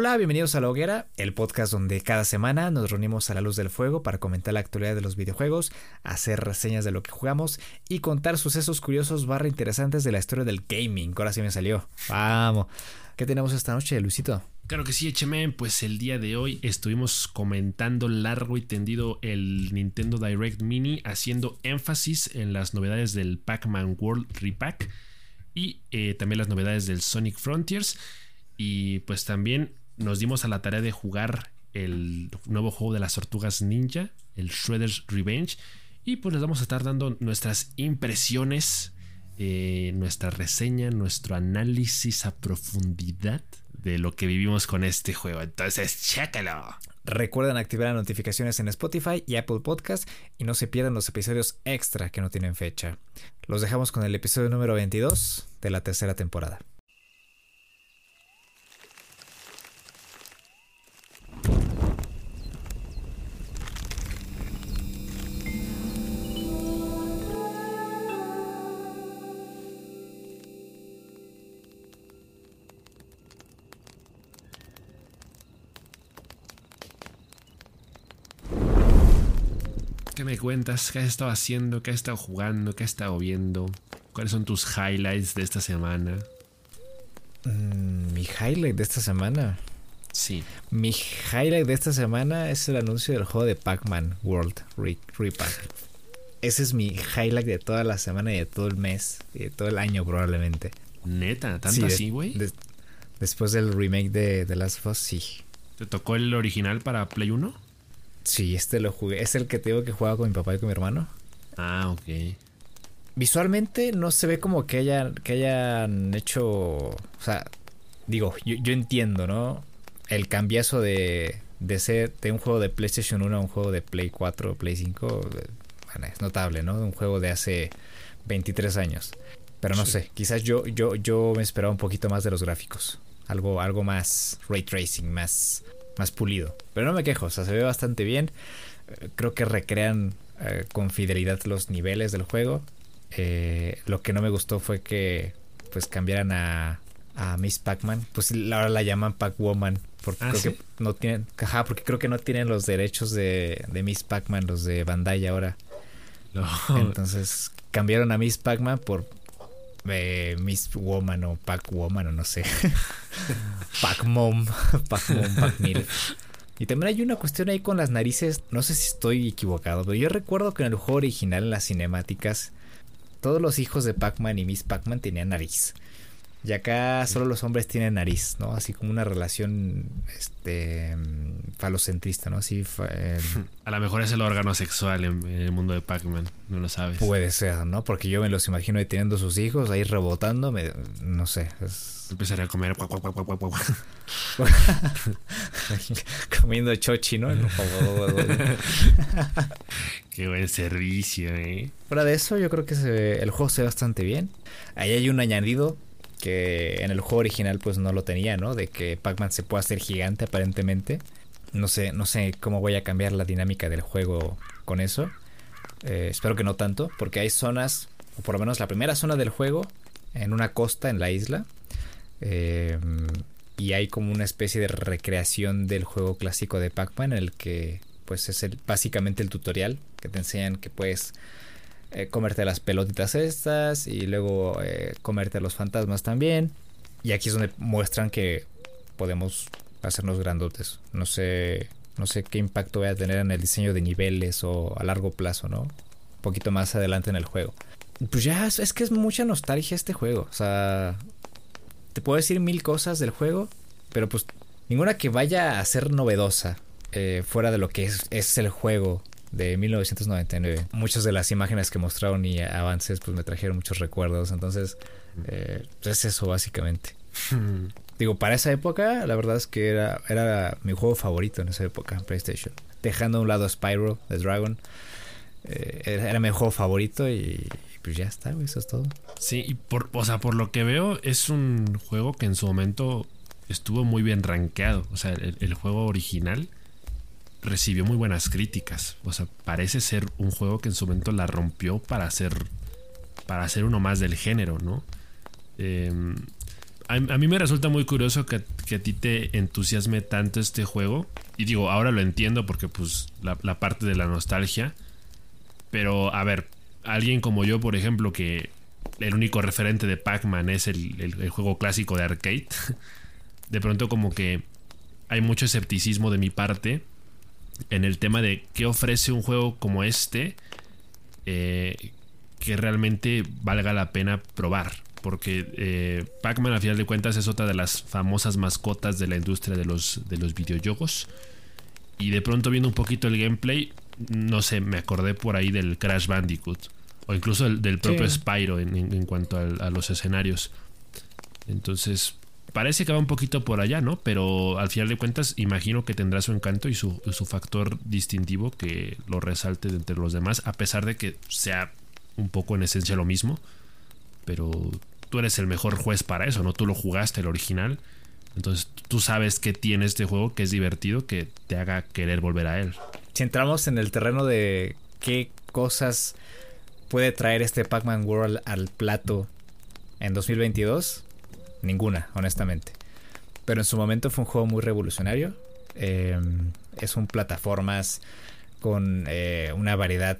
Hola, bienvenidos a La Hoguera, el podcast donde cada semana nos reunimos a la luz del fuego para comentar la actualidad de los videojuegos, hacer reseñas de lo que jugamos y contar sucesos curiosos barra interesantes de la historia del gaming. Ahora sí me salió. Vamos. ¿Qué tenemos esta noche, Luisito? Claro que sí, HM. Pues el día de hoy estuvimos comentando largo y tendido el Nintendo Direct Mini, haciendo énfasis en las novedades del Pac-Man World Repack y eh, también las novedades del Sonic Frontiers. Y pues también nos dimos a la tarea de jugar el nuevo juego de las tortugas ninja, el Shredder's Revenge. Y pues les vamos a estar dando nuestras impresiones, eh, nuestra reseña, nuestro análisis a profundidad de lo que vivimos con este juego. Entonces, chécalo. Recuerden activar las notificaciones en Spotify y Apple Podcast y no se pierdan los episodios extra que no tienen fecha. Los dejamos con el episodio número 22 de la tercera temporada. Me cuentas? ¿Qué has estado haciendo? ¿Qué has estado jugando? ¿Qué has estado viendo? ¿Cuáles son tus highlights de esta semana? Mm, mi highlight de esta semana. Sí. Mi highlight de esta semana es el anuncio del juego de Pac-Man World Repack. Ese es mi highlight de toda la semana y de todo el mes y de todo el año probablemente. Neta, tanto así, güey. después del remake de The Last of Us, sí. ¿Te tocó el original para Play 1? Sí, este lo jugué. Es el que te digo que jugaba con mi papá y con mi hermano. Ah, ok. Visualmente no se ve como que hayan, que hayan hecho. O sea, digo, yo, yo entiendo, ¿no? El cambiazo de, de ser de un juego de PlayStation 1 a un juego de Play 4 o Play 5 bueno, es notable, ¿no? Un juego de hace 23 años. Pero no sé, quizás yo, yo, yo me esperaba un poquito más de los gráficos. Algo, algo más ray tracing, más, más pulido. Pero no me quejo, o sea, se ve bastante bien. Creo que recrean eh, con fidelidad los niveles del juego. Eh, lo que no me gustó fue que pues cambiaran a, a Miss Pac-Man. Pues ahora la llaman Pac-Woman. Porque ¿Ah, creo ¿sí? que no tienen. Ajá, porque creo que no tienen los derechos de, de Miss Pac-Man, los de Bandai ahora. No. Entonces cambiaron a Miss Pac-Man por eh, Miss Woman o Pac-Woman o no sé. Pac-Mom, Pac-Mom, Pac-Milf. Y también hay una cuestión ahí con las narices, no sé si estoy equivocado, pero yo recuerdo que en el juego original, en las cinemáticas, todos los hijos de Pac-Man y Miss Pac-Man tenían nariz. Y acá solo los hombres tienen nariz, ¿no? Así como una relación este falocentrista, ¿no? Así eh, A lo mejor es el órgano sexual en, en el mundo de Pac-Man, no lo sabes. puede ser, ¿no? Porque yo me los imagino teniendo sus hijos ahí rebotando, me- no sé, es- Empezaría a comer. comiendo chochi, ¿no? Qué buen servicio, eh. Fuera de eso, yo creo que se el juego se ve bastante bien. Ahí hay un añadido que en el juego original pues no lo tenía, ¿no? De que Pac-Man se puede hacer gigante aparentemente. No sé, no sé cómo voy a cambiar la dinámica del juego con eso. Eh, espero que no tanto, porque hay zonas, o por lo menos la primera zona del juego, en una costa en la isla. eh, y hay como una especie de recreación del juego clásico de Pac-Man en el que pues es el, básicamente el tutorial que te enseñan que puedes eh, comerte las pelotitas estas y luego eh, comerte los fantasmas también. Y aquí es donde muestran que podemos hacernos grandotes. No sé, no sé qué impacto voy a tener en el diseño de niveles o a largo plazo, ¿no? Un poquito más adelante en el juego. Pues ya, es, es que es mucha nostalgia este juego. O sea, te puedo decir mil cosas del juego, pero pues ninguna que vaya a ser novedosa eh, fuera de lo que es, es el juego de 1999. Muchas de las imágenes que mostraron y avances pues me trajeron muchos recuerdos. Entonces, eh, pues, es eso básicamente. Digo, para esa época, la verdad es que era, era mi juego favorito en esa época en PlayStation. Dejando a un lado Spyro, The Dragon. eh, era, era mi juego favorito y, y pues ya está, güey, eso es todo. Sí, y por, o sea, por lo que veo, es un juego que en su momento estuvo muy bien rankeado. O sea, el, el juego original recibió muy buenas críticas. O sea, parece ser un juego que en su momento la rompió para hacer. Para hacer uno más del género, ¿no? Eh, a, mí me resulta muy curioso que, a ti te entusiasme tanto este juego. Y digo, ahora lo entiendo porque pues la, parte de la nostalgia. Pero a ver, alguien como yo, por ejemplo, que el único referente de Pac-Man es el, juego clásico de arcade. De pronto como que hay mucho escepticismo de mi parte en el tema de qué ofrece un juego como este eh, que realmente valga la pena probar porque eh, Pac-Man a final de cuentas es otra de las famosas mascotas de la industria de los, de los videojuegos. Y de pronto viendo un poquito el gameplay, no sé, me acordé por ahí del Crash Bandicoot. O incluso del, propio Spyro en, cuanto a, los escenarios. Entonces, parece que va un poquito por allá, ¿no? Pero al final de cuentas, imagino que tendrá su encanto y su, su factor distintivo que lo resalte entre los demás, a pesar de que sea un poco en esencia lo mismo pero tú eres el mejor juez para eso, ¿no? Tú lo jugaste el original. Entonces tú sabes que tiene este juego que es divertido, que te haga querer volver a él. Si entramos en el terreno de qué cosas puede traer este Pac-Man World al plato en 2022, ninguna, honestamente. Pero en su momento fue un juego muy revolucionario. Em, es un plataformas con eh, una variedad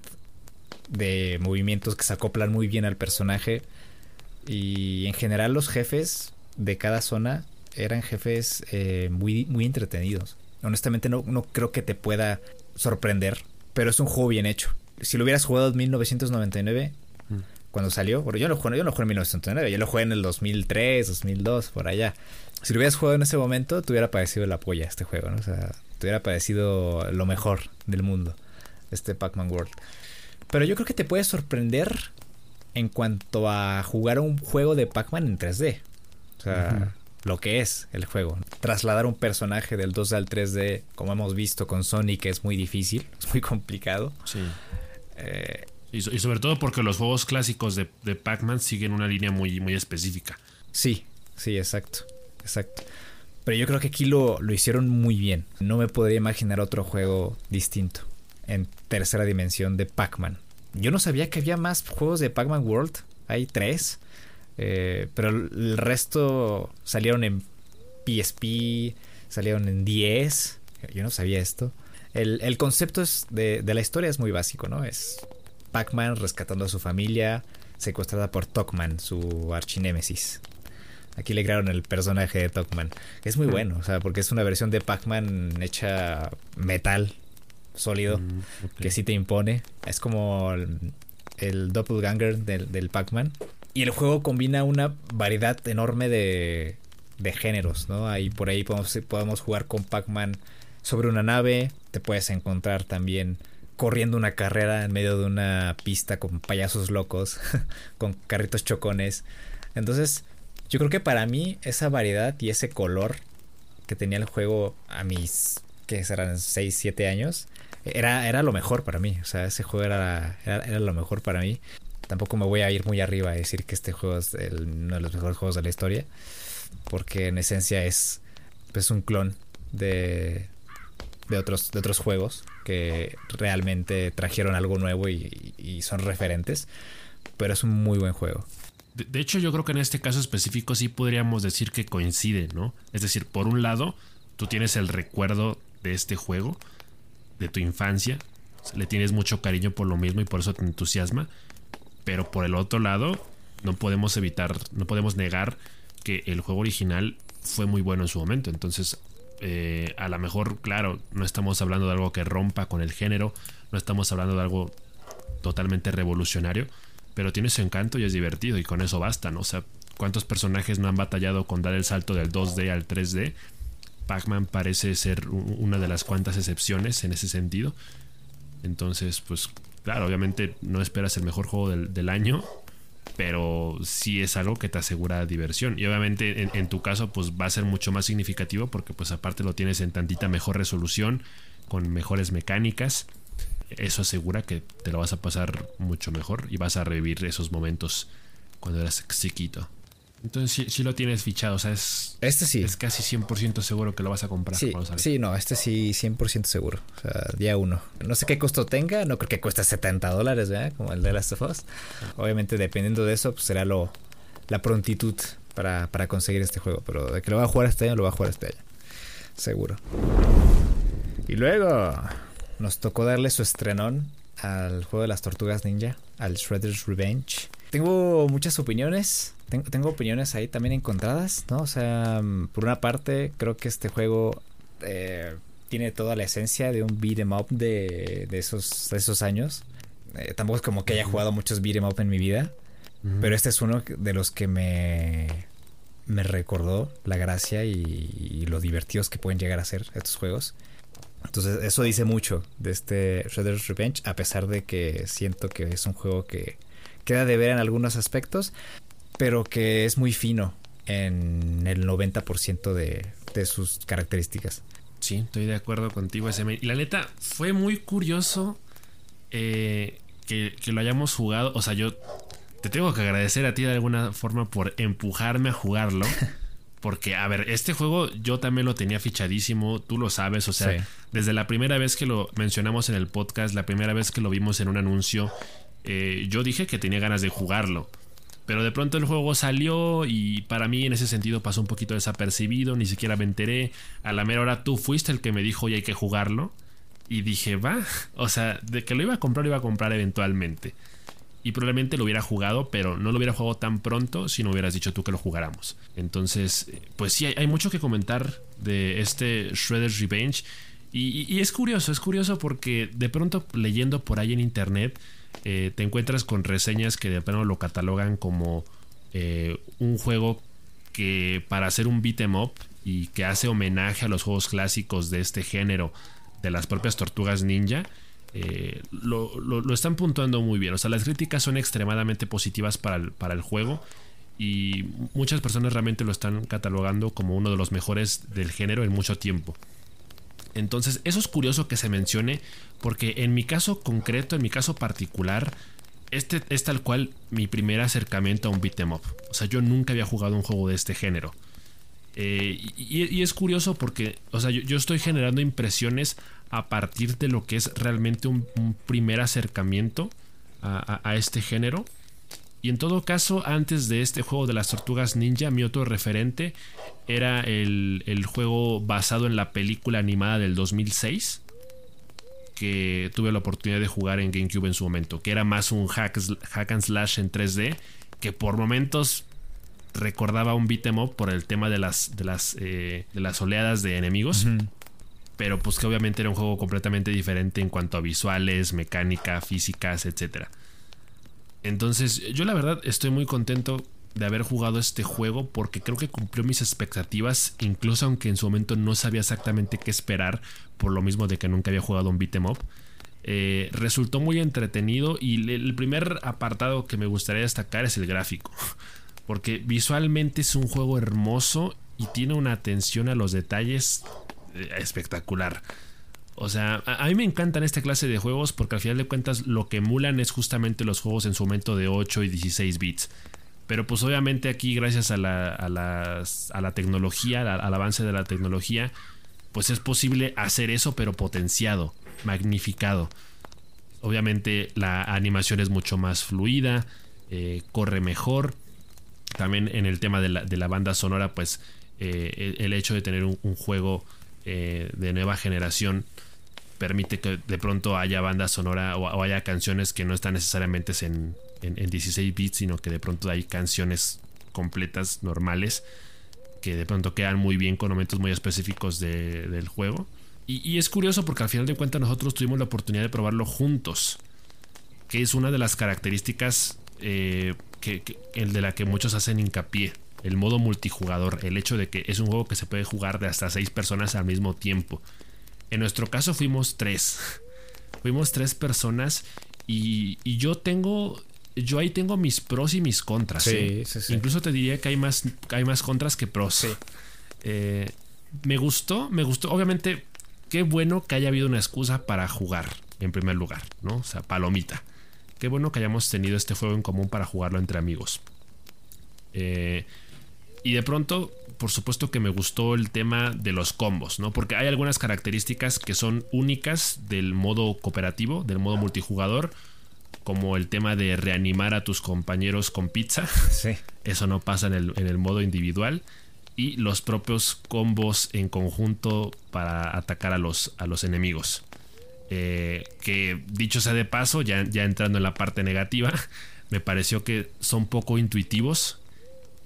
de movimientos que se acoplan muy bien al personaje. Y en general los jefes de cada zona eran jefes eh, muy, muy entretenidos. Honestamente no, no creo que te pueda sorprender, pero es un juego bien hecho. Si lo hubieras jugado en 1999, mm. Cuando salió, porque yo, lo jugué, yo lo jugué en 1999, yo lo jugué en el 2003, 2002, por allá. Si lo hubieras jugado en ese momento, te hubiera parecido la polla este juego, ¿no? O sea, te hubiera parecido lo mejor del mundo, este Pac-Man World. Pero yo creo que te puede sorprender en cuanto a jugar un juego de Pac-Man en 3D. O sea, lo que es el juego. Trasladar un personaje del 2D al 3D, como hemos visto con Sonic, es muy difícil, es muy complicado. Sí. Eh, y, sobre todo porque los juegos clásicos de, Pac-Man siguen una línea muy, muy específica. Sí, sí, exacto. Exacto. Pero yo creo que aquí lo, lo hicieron muy bien. No me podría imaginar otro juego distinto en tercera dimensión de Pac-Man. Yo no sabía que había más juegos de Pac-Man World. Hay tres. Eh, pero el resto salieron en PSP, salieron en 10. Yo no sabía esto. El, concepto es de, la historia es muy básico, ¿no? Es Pac-Man rescatando a su familia, secuestrada por Tokman, su archinémesis. Aquí le crearon el personaje de Tokman. Es muy bueno, o sea, porque es una versión de Pac-Man hecha metal, sólido, mm, que sí te impone. Es como el, doppelganger del, del Pac-Man. Y el juego combina una variedad enorme de, de géneros, ¿no? Ahí por ahí podemos, podemos jugar con Pac-Man sobre una nave. Te puedes encontrar también corriendo una carrera en medio de una pista con payasos locos, con carritos chocones. Entonces, yo creo que para mí esa variedad y ese color que tenía el juego a mis, que serán 6, 7 años, era, era lo mejor para mí. O sea, ese juego era, era, lo mejor para mí. Tampoco me voy a ir muy arriba a decir que este juego es uno de los mejores juegos de la historia. Porque en esencia es, es un clon de, de, otros, de otros juegos que realmente trajeron algo nuevo y, y son referentes. Pero es un muy buen juego. De, hecho, yo creo que en este caso específico sí podríamos decir que coincide, ¿no? Es decir, por un lado, tú tienes el recuerdo de este juego de tu infancia, le tienes mucho cariño por lo mismo y por eso te entusiasma, pero por el otro lado no podemos evitar, no podemos negar que el juego original fue muy bueno en su momento, entonces eh, a lo mejor, claro, no estamos hablando de algo que rompa con el género, no estamos hablando de algo totalmente revolucionario, pero tiene su encanto y es divertido y con eso basta, ¿no? O sea, ¿cuántos personajes no han batallado con dar el salto del 2D al 3D? Pac-Man parece ser una de las cuantas excepciones en ese sentido. Entonces, pues claro, obviamente no esperas el mejor juego del, año, pero sí es algo que te asegura diversión. Y obviamente en, tu caso, pues va a ser mucho más significativo porque pues aparte lo tienes en tantita mejor resolución, con mejores mecánicas. Eso asegura que te lo vas a pasar mucho mejor y vas a revivir esos momentos cuando eras chiquito. Entonces sí, lo tienes fichado, o sea, es, este sí. es casi 100% seguro que lo vas a comprar. Sí, sí, no, este sí 100% seguro, o sea, día uno. No sé qué costo tenga, no creo que cueste 70 dólares, ¿verdad? Como el de Last of Us. Obviamente dependiendo de eso, pues será lo, la prontitud para, para conseguir este juego. Pero de que lo va a jugar este año, lo va a jugar este año. Seguro. Y luego nos tocó darle su estrenón al juego de las tortugas ninja, al Shredder's Revenge. Tengo muchas opiniones, tengo, opiniones ahí también encontradas, ¿no? O sea, mm, por una parte, creo que este juego eh, tiene toda la esencia de un beat'em up de, de, esos, esos años. Eh, tampoco es como que haya jugado muchos beat'em up en mi vida, pero este es uno de los que me, me recordó la gracia y, lo divertidos que pueden llegar a ser estos juegos. Entonces, eso dice mucho de este Shredder's Revenge, a pesar de que siento que es un juego que queda de ver en algunos aspectos, pero que es muy fino en el 90% de, de sus características. Sí, estoy de acuerdo contigo. Y la neta, fue muy curioso eh, que, que, lo hayamos jugado. O sea, yo te tengo que agradecer a ti de alguna forma por empujarme a jugarlo. Porque, a ver, este juego yo también lo tenía fichadísimo, tú lo sabes, o sea, desde la primera vez que lo mencionamos en el podcast, la primera vez que lo vimos en un anuncio, eh, yo dije que tenía ganas de jugarlo. Pero de pronto el juego salió y para mí en ese sentido pasó un poquito desapercibido, ni siquiera me enteré. A la mera hora tú fuiste el que me dijo, oye, hay que jugarlo. Y dije, va, o sea, de que lo iba a comprar, lo iba a comprar eventualmente y probablemente lo hubiera jugado, pero no lo hubiera jugado tan pronto si no hubieras dicho tú que lo jugáramos. Entonces, pues sí, hay, mucho que comentar de este Shredder's Revenge. Y, es curioso, es curioso porque de pronto leyendo por ahí en internet eh, te encuentras con reseñas que de pronto lo catalogan como eh, un juego que para hacer un beat em up y que hace homenaje a los juegos clásicos de este género de las propias tortugas ninja eh, lo, están puntuando muy bien. O sea, las críticas son extremadamente positivas para para el juego y muchas personas realmente lo están catalogando como uno de los mejores del género en mucho tiempo. Entonces, eso es curioso que se mencione porque en mi caso concreto, en mi caso particular, este es tal cual mi primer acercamiento a un beat'em up. O sea, yo nunca había jugado un juego de este género. Eh, y, es curioso porque, o sea, yo, estoy generando impresiones a partir de lo que es realmente un, primer acercamiento a, este género. Y en todo caso, antes de este juego de las tortugas ninja, mi otro referente era el, juego basado en la película animada del 2006 que tuve la oportunidad de jugar en GameCube en su momento, que era más un hack, hack and slash en 3D, que por momentos recordaba un beat'em up por el tema de las, de las, eh, de las oleadas de enemigos. Pero pues que obviamente era un juego completamente diferente en cuanto a visuales, mecánica, físicas, etc. Entonces yo la verdad estoy muy contento de haber jugado este juego porque creo que cumplió mis expectativas, incluso aunque en su momento no sabía exactamente qué esperar, por lo mismo de que nunca había jugado un beat'em up. Eh, resultó muy entretenido y el primer apartado que me gustaría destacar es el gráfico. Porque visualmente es un juego hermoso y tiene una atención a los detalles eh, espectacular. O sea, a, mí me encantan esta clase de juegos porque al final de cuentas lo que emulan es justamente los juegos en su momento de 8 y 16 bits. Pero pues obviamente aquí gracias a la, a la tecnología, al avance de la tecnología, pues es posible hacer eso pero potenciado, magnificado. Obviamente la animación es mucho más fluida, eh, corre mejor también en el tema de la, banda sonora, pues eh, el, hecho de tener un, juego eh, de nueva generación permite que de pronto haya banda sonora o, haya canciones que no están necesariamente en, 16 bits, sino que de pronto hay canciones completas, normales, que de pronto quedan muy bien con momentos muy específicos del juego. Y, es curioso porque al final de cuentas nosotros tuvimos la oportunidad de probarlo juntos, que es una de las características eh, que, el de la que muchos hacen hincapié. El modo multijugador, el hecho de que es un juego que se puede jugar de hasta seis personas al mismo tiempo. En nuestro caso fuimos tres. fuimos tres personas y, yo tengo yo ahí tengo mis pros y mis contras. ¿eh? Incluso te diría que hay más, hay más contras que pros. Eh, me gustó, me gustó. Obviamente, qué bueno que haya habido una excusa para jugar, en primer lugar, ¿no? O sea, palomita. Qué bueno que hayamos tenido este juego en común para jugarlo entre amigos. Eh, y de pronto, por supuesto que me gustó el tema de los combos, ¿no? Porque hay algunas características que son únicas del modo cooperativo, del modo multijugador, como el tema de reanimar a tus compañeros con pizza. Sí. Eso no pasa en el, en el modo individual. Y los propios combos en conjunto para atacar a los, a los enemigos. Eh, que dicho sea de paso, ya, ya entrando en la parte negativa, me pareció que son poco intuitivos.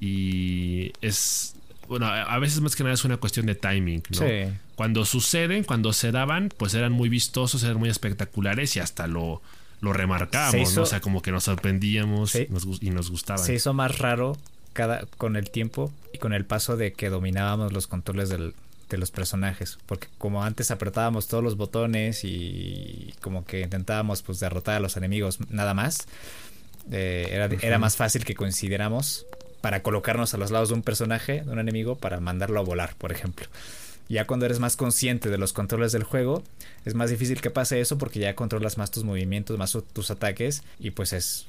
Y es. Bueno, a veces más que nada es una cuestión de timing, ¿no? Sí. Cuando suceden, cuando se daban, pues eran muy vistosos, eran muy espectaculares y hasta lo, lo remarcábamos, Se ¿no? O sea, como que nos sorprendíamos Sí. nos gu- y nos gustaban. Se hizo más raro cada, con el tiempo y con el paso de que dominábamos los controles del- de los personajes. Porque como antes apretábamos todos los botones y como que intentábamos pues derrotar a los enemigos nada más, eh, era, era más fácil que coincidiéramos para colocarnos a los lados de un personaje, de un enemigo, para mandarlo a volar, por ejemplo. Ya cuando eres más consciente de los controles del juego, es más difícil que pase eso porque ya controlas más tus movimientos, más tus ataques y pues es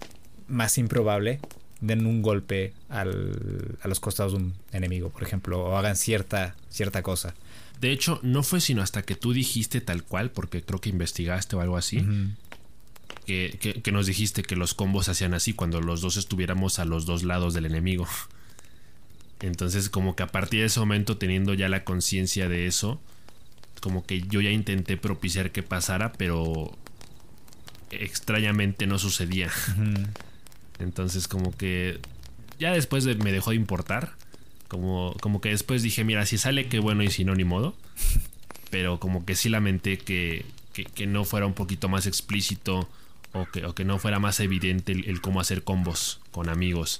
más improbable den un golpe al- a los costados de un enemigo, por ejemplo, o hagan cierta, cierta cosa. De hecho, no fue sino hasta que tú dijiste tal cual, porque creo que investigaste o algo así, que, que- que nos dijiste que los combos hacían así cuando los dos estuviéramos a los dos lados del enemigo. Entonces, como que a partir de ese momento, teniendo ya la conciencia de eso, como que yo ya intenté propiciar que pasara, pero extrañamente no sucedía. Entonces, como que ya después de- me dejó de importar. Como, como que después dije, mira, si sale, qué bueno, y si no, ni modo. Pero como que sí lamenté que, que, que no fuera un poquito más explícito o que, o que no fuera más evidente el, el cómo hacer combos con amigos.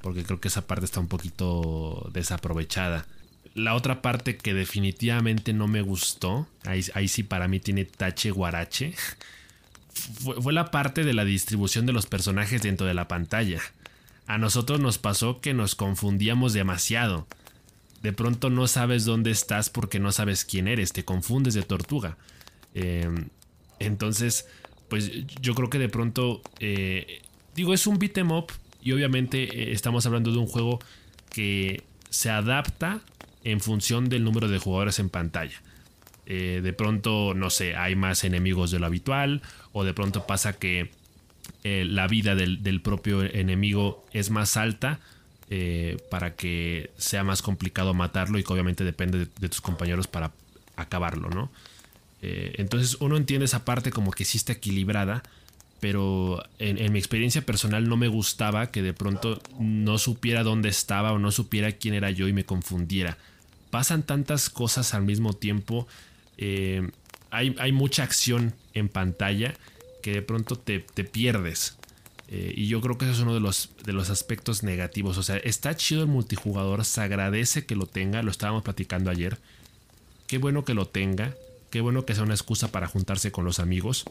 Porque creo que esa parte está un poquito desaprovechada. La otra parte que definitivamente no me gustó, ahí, ahí sí para mí tiene tache guarache, fue, fue la parte de la distribución de los personajes dentro de la pantalla. A nosotros nos pasó que nos confundíamos demasiado. De pronto no sabes dónde estás porque no sabes quién eres, te confundes de tortuga. Eh, entonces, pues yo creo que de pronto, eh, digo, es un beat 'em up y obviamente eh, estamos hablando de un juego que se adapta en función del número de jugadores en pantalla. Eh, de pronto, no sé, hay más enemigos de lo habitual, o de pronto pasa que eh, la vida del, del propio enemigo es más alta para que sea más complicado matarlo y que obviamente depende de, de tus compañeros para acabarlo, ¿no? Entonces uno entiende esa parte como que sí está equilibrada, pero en, mi experiencia personal no me gustaba que de pronto no supiera dónde estaba o no supiera quién era yo y me confundiera. Pasan tantas cosas al mismo tiempo, eh, hay, hay mucha acción en pantalla que de pronto te, te pierdes. Eh, y yo creo que ese es uno de los, de los aspectos negativos. O sea, está chido el multijugador, se agradece que lo tenga, lo estábamos platicando ayer. Qué bueno que lo tenga, qué bueno que sea una excusa para juntarse con los amigos.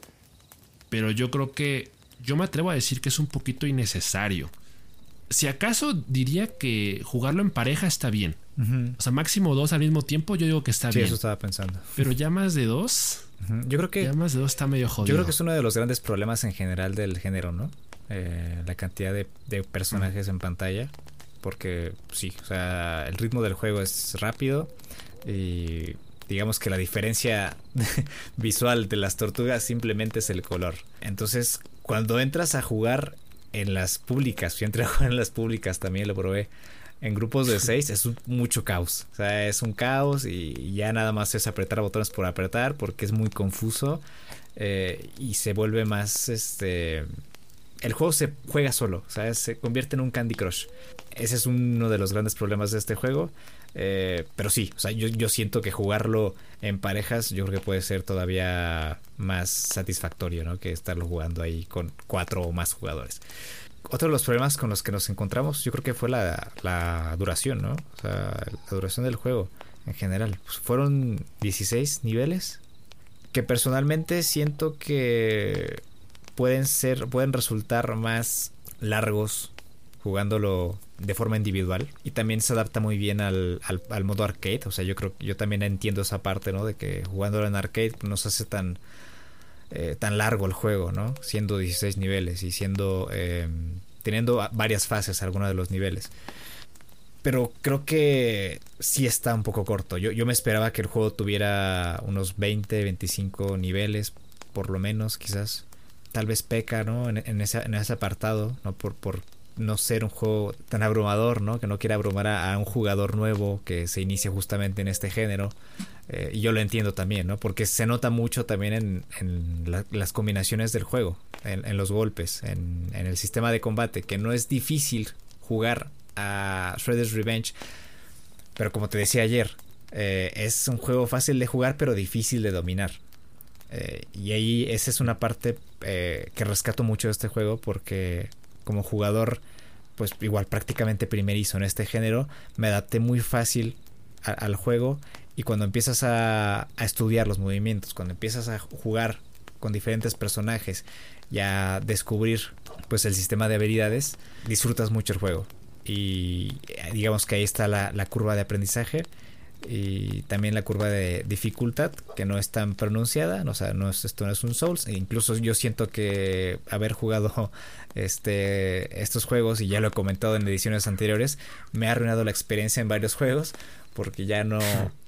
Pero yo creo que yo me atrevo a decir que es un poquito innecesario. Si acaso diría que jugarlo en pareja está bien. O sea, máximo dos al mismo tiempo, yo digo que está Sí, bien. eso estaba pensando. Pero ya más de dos. Yo creo que ya más de dos está medio jodido. Yo creo que es uno de los grandes problemas en general del género, ¿no? Eh, la cantidad de, de personajes en pantalla. Porque sí, o sea, el ritmo del juego es rápido y digamos que la diferencia visual de las tortugas simplemente es el color. Entonces, cuando entras a jugar en las públicas, yo entré a jugar en las públicas, también lo probé. En grupos de seis es un- mucho caos. O sea, es un caos y ya nada más es apretar botones por apretar porque es muy confuso eh, y se vuelve más este el juego se juega solo o sea se convierte en un Candy Crush ese es uno de los grandes problemas de este juego eh, pero sí o sea yo, yo siento que jugarlo en parejas yo creo que puede ser todavía más satisfactorio no que estarlo jugando ahí con cuatro o más jugadores. Otro de los problemas con los que nos encontramos yo creo que fue la, la duración no o sea la duración del juego en general. Pues fueron 16 niveles que personalmente siento que pueden ser pueden resultar más largos jugándolo de forma individual y también se adapta muy bien al, al, modo arcade o sea yo creo yo también entiendo esa parte no de que jugándolo en arcade no se hace tan eh, tan largo el juego no siendo 16 niveles y siendo eh, teniendo varias fases algunos de los niveles pero creo que sí está un poco corto. Yo, yo me esperaba que el juego tuviera unos 20, 25 niveles, por lo menos, quizás. tal vez peca, ¿no? En, ese, en ese apartado, ¿no? Por, por no ser un juego tan abrumador, ¿no? Que no quiera abrumar a, un jugador nuevo que se inicia justamente en este género. Eh, y yo lo entiendo también, ¿no? Porque se nota mucho también en, en las combinaciones del juego, en, los golpes, en, el sistema de combate, que no es difícil jugar a Shredder's Revenge. Pero como te decía ayer, eh, es un juego fácil de jugar, pero difícil de dominar. Eh, y ahí esa es una parte que rescato mucho de este juego porque como jugador, pues igual prácticamente primerizo en este género, me adapté muy fácil al juego y cuando empiezas a, estudiar los movimientos, cuando empiezas a jugar con diferentes personajes y a descubrir pues el sistema de habilidades, disfrutas mucho el juego. Y eh, digamos que ahí está la, la curva de aprendizaje y también la curva de dificultad que no es tan pronunciada, o sea, no es, esto no es un Souls, e incluso yo siento que haber jugado este estos juegos y ya lo he comentado en ediciones anteriores, me ha arruinado la experiencia en varios juegos porque ya no,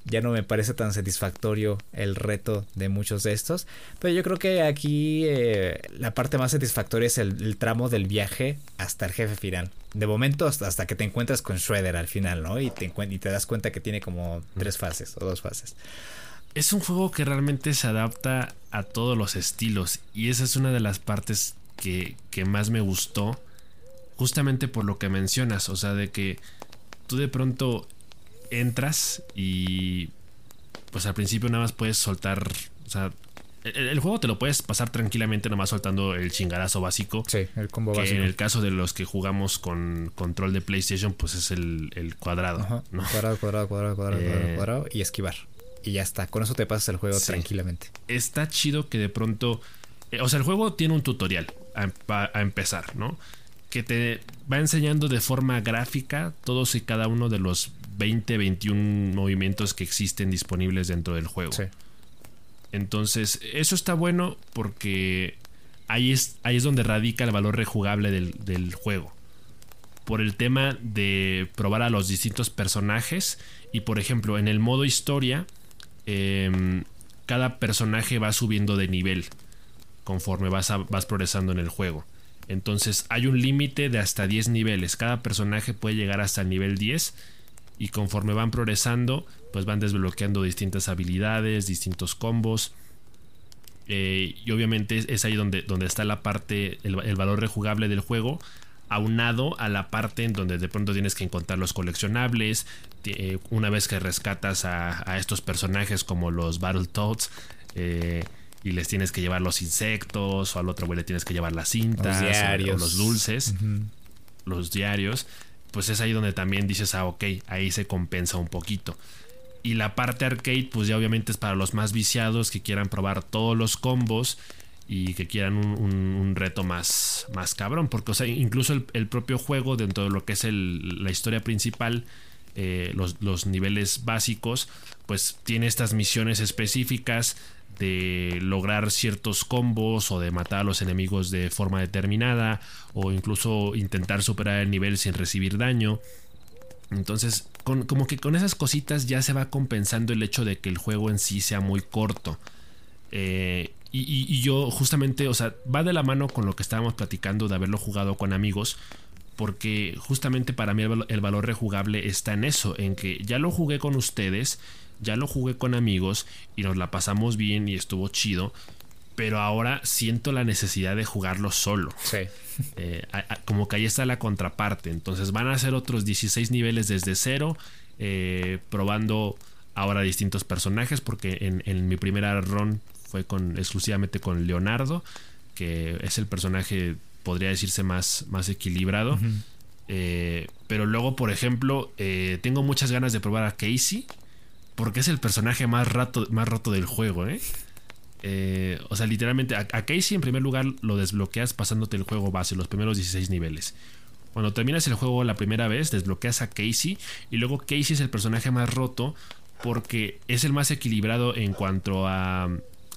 ya no me parece tan satisfactorio el reto de muchos de estos. Pero yo creo que aquí eh, la parte más satisfactoria es el, tramo del viaje hasta el jefe final. De momento hasta, que te encuentras con Shredder al final, ¿no? Y te, y te das cuenta que tiene como tres fases o dos fases. Es un juego que realmente se adapta a todos los estilos y esa es una de las partes que, que más me gustó justamente por lo que mencionas, o sea, de que tú de pronto entras y pues al principio nada más puedes soltar, o sea, el, juego te lo puedes pasar tranquilamente nomás soltando el chingarazo básico. Sí, el combo que básico. En el caso de los que jugamos con control de PlayStation, pues es el, cuadrado. Cuadrado, cuadrado, cuadrado, cuadrado, eh, cuadrado, y esquivar. Y ya está. Con eso te pasas el juego tranquilamente. Está chido que de pronto. Eh, o sea, el juego tiene un tutorial a empezar, ¿no? Que te va enseñando de forma gráfica todos y cada uno de los 20, 21 movimientos que existen disponibles dentro del juego. Entonces, eso está bueno porque ahí es, ahí es donde radica el valor rejugable del, juego. Por el tema de probar a los distintos personajes. Y por ejemplo, en el modo historia, em, cada personaje va subiendo de nivel conforme vas, vas progresando en el juego. Entonces hay un límite de hasta 10 niveles. Cada personaje puede llegar hasta el nivel 10 y conforme van progresando, pues van desbloqueando distintas habilidades, distintos combos. Eh, y obviamente es ahí donde, donde está la parte, el, valor rejugable del juego, aunado a la parte en donde de pronto tienes que encontrar los coleccionables. Eh, una vez que rescatas a, estos personajes como los Battletoads, eh, y les tienes que llevar los insectos, o al otro güey le tienes que llevar las cintas, los, diarios. O, los dulces, los diarios pues es ahí donde también dices, ah, ok, ahí se compensa un poquito. Y la parte arcade, pues ya obviamente es para los más viciados que quieran probar todos los combos y que quieran un, reto más, más cabrón. Porque, o sea, incluso el, propio juego, dentro de lo que es la historia principal, eh, los, los niveles básicos, pues tiene estas misiones específicas de lograr ciertos combos o de matar a los enemigos de forma determinada o incluso intentar superar el nivel sin recibir daño. Entonces, como que con esas cositas ya se va compensando el hecho de que el juego en sí sea muy corto. Eh, y, yo justamente, o sea, va de la mano con lo que estábamos platicando de haberlo jugado con amigos. Porque justamente para mí el valor rejugable está en eso, en que ya lo jugué con ustedes ya lo jugué con amigos y nos la pasamos bien y estuvo chido. Pero ahora siento la necesidad de jugarlo solo. Sí. Eh, como que ahí está la contraparte. Entonces van a ser otros 16 niveles desde cero. Eh, probando ahora distintos personajes. Porque en, mi primera run fue con, exclusivamente con Leonardo. Que es el personaje, podría decirse, más, más equilibrado. Eh, pero luego, por ejemplo, tengo muchas ganas de probar a Casey porque es el personaje más, rato, más roto del juego, ¿eh? ¿eh? o sea, literalmente, a, Casey en primer lugar lo desbloqueas pasándote el juego base, los primeros 16 niveles. Cuando terminas el juego la primera vez, desbloqueas a Casey y luego Casey es el personaje más roto porque es el más equilibrado en cuanto a,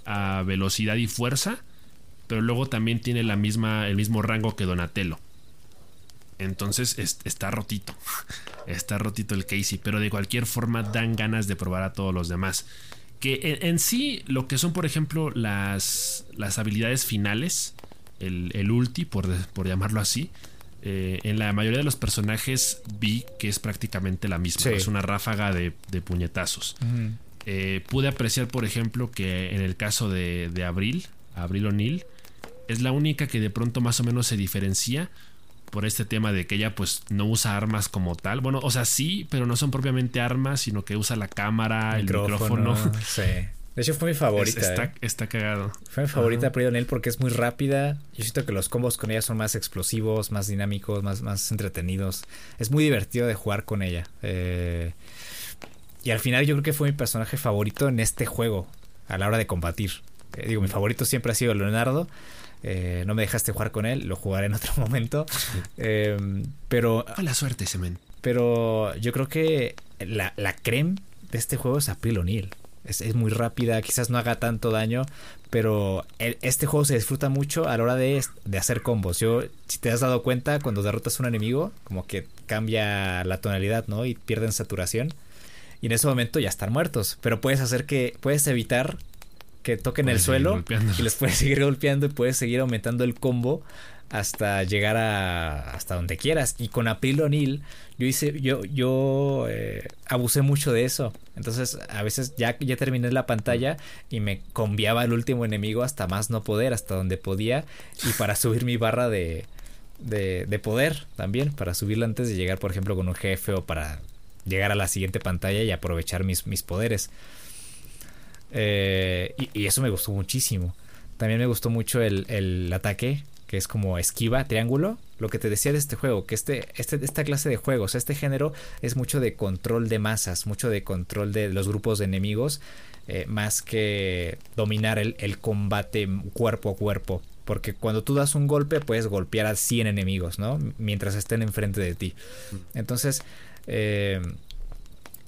a velocidad y fuerza, pero luego también tiene la misma, el mismo rango que Donatello. Entonces está rotito. Está rotito el Casey. Pero de cualquier forma dan ganas de probar a todos los demás. Que en, sí, lo que son, por ejemplo, las, las habilidades finales. el, ulti, por, por llamarlo así. Eh, en la mayoría de los personajes vi que es prácticamente la misma. Es una ráfaga de, puñetazos. Eh, pude apreciar, por ejemplo, que en el caso de, de Abril, Abril O'Neill, es la única que de pronto más o menos se diferencia por este tema de que ella pues no usa armas como tal. Bueno, o sea, sí, pero no son propiamente armas, sino que usa la cámara, el micrófono. Sí. De hecho, fue mi favorita. está, ¿eh? está, cagado. Fue mi favorita Priya O'Neill porque es muy rápida. Yo siento que los combos con ella son más explosivos, más dinámicos, más, más entretenidos. Es muy divertido de jugar con ella. Eh, y al final yo creo que fue mi personaje favorito en este juego, a la hora de combatir. Eh, digo, mi favorito siempre ha sido Leonardo. Eh, no me dejaste jugar con él, lo jugaré en otro momento. Eh, pero. la suerte, Semen. Pero yo creo que la, la creme de este juego es April O'Neil. Es, muy rápida, quizás no haga tanto daño, pero este juego se disfruta mucho a la hora de, de, hacer combos. Yo, si te has dado cuenta, cuando derrotas a un enemigo, como que cambia la tonalidad, ¿no? Y pierden saturación. Y en ese momento ya están muertos. Pero puedes hacer que, puedes evitar que toquen el suelo y les puedes seguir golpeando y puedes seguir aumentando el combo hasta llegar a hasta donde quieras. Y con April O'Neil yo hice yo yo eh, abusé mucho de eso. Entonces a veces ya ya terminé la pantalla y me conviaba el último enemigo hasta más no poder hasta donde podía y para subir mi barra de de, de poder también para subirla antes de llegar por ejemplo con un jefe o para llegar a la siguiente pantalla y aprovechar mis, mis poderes eh, y, eso me gustó muchísimo. También me gustó mucho el, ataque, que es como esquiva, triángulo. Lo que te decía de este juego, que este, este, esta clase de juegos, este género es mucho de control de masas, mucho de control de los grupos de enemigos, eh, más que dominar el, combate cuerpo a cuerpo. Porque cuando tú das un golpe puedes golpear a 100 enemigos, ¿no? Mientras estén enfrente de ti. Entonces, eh,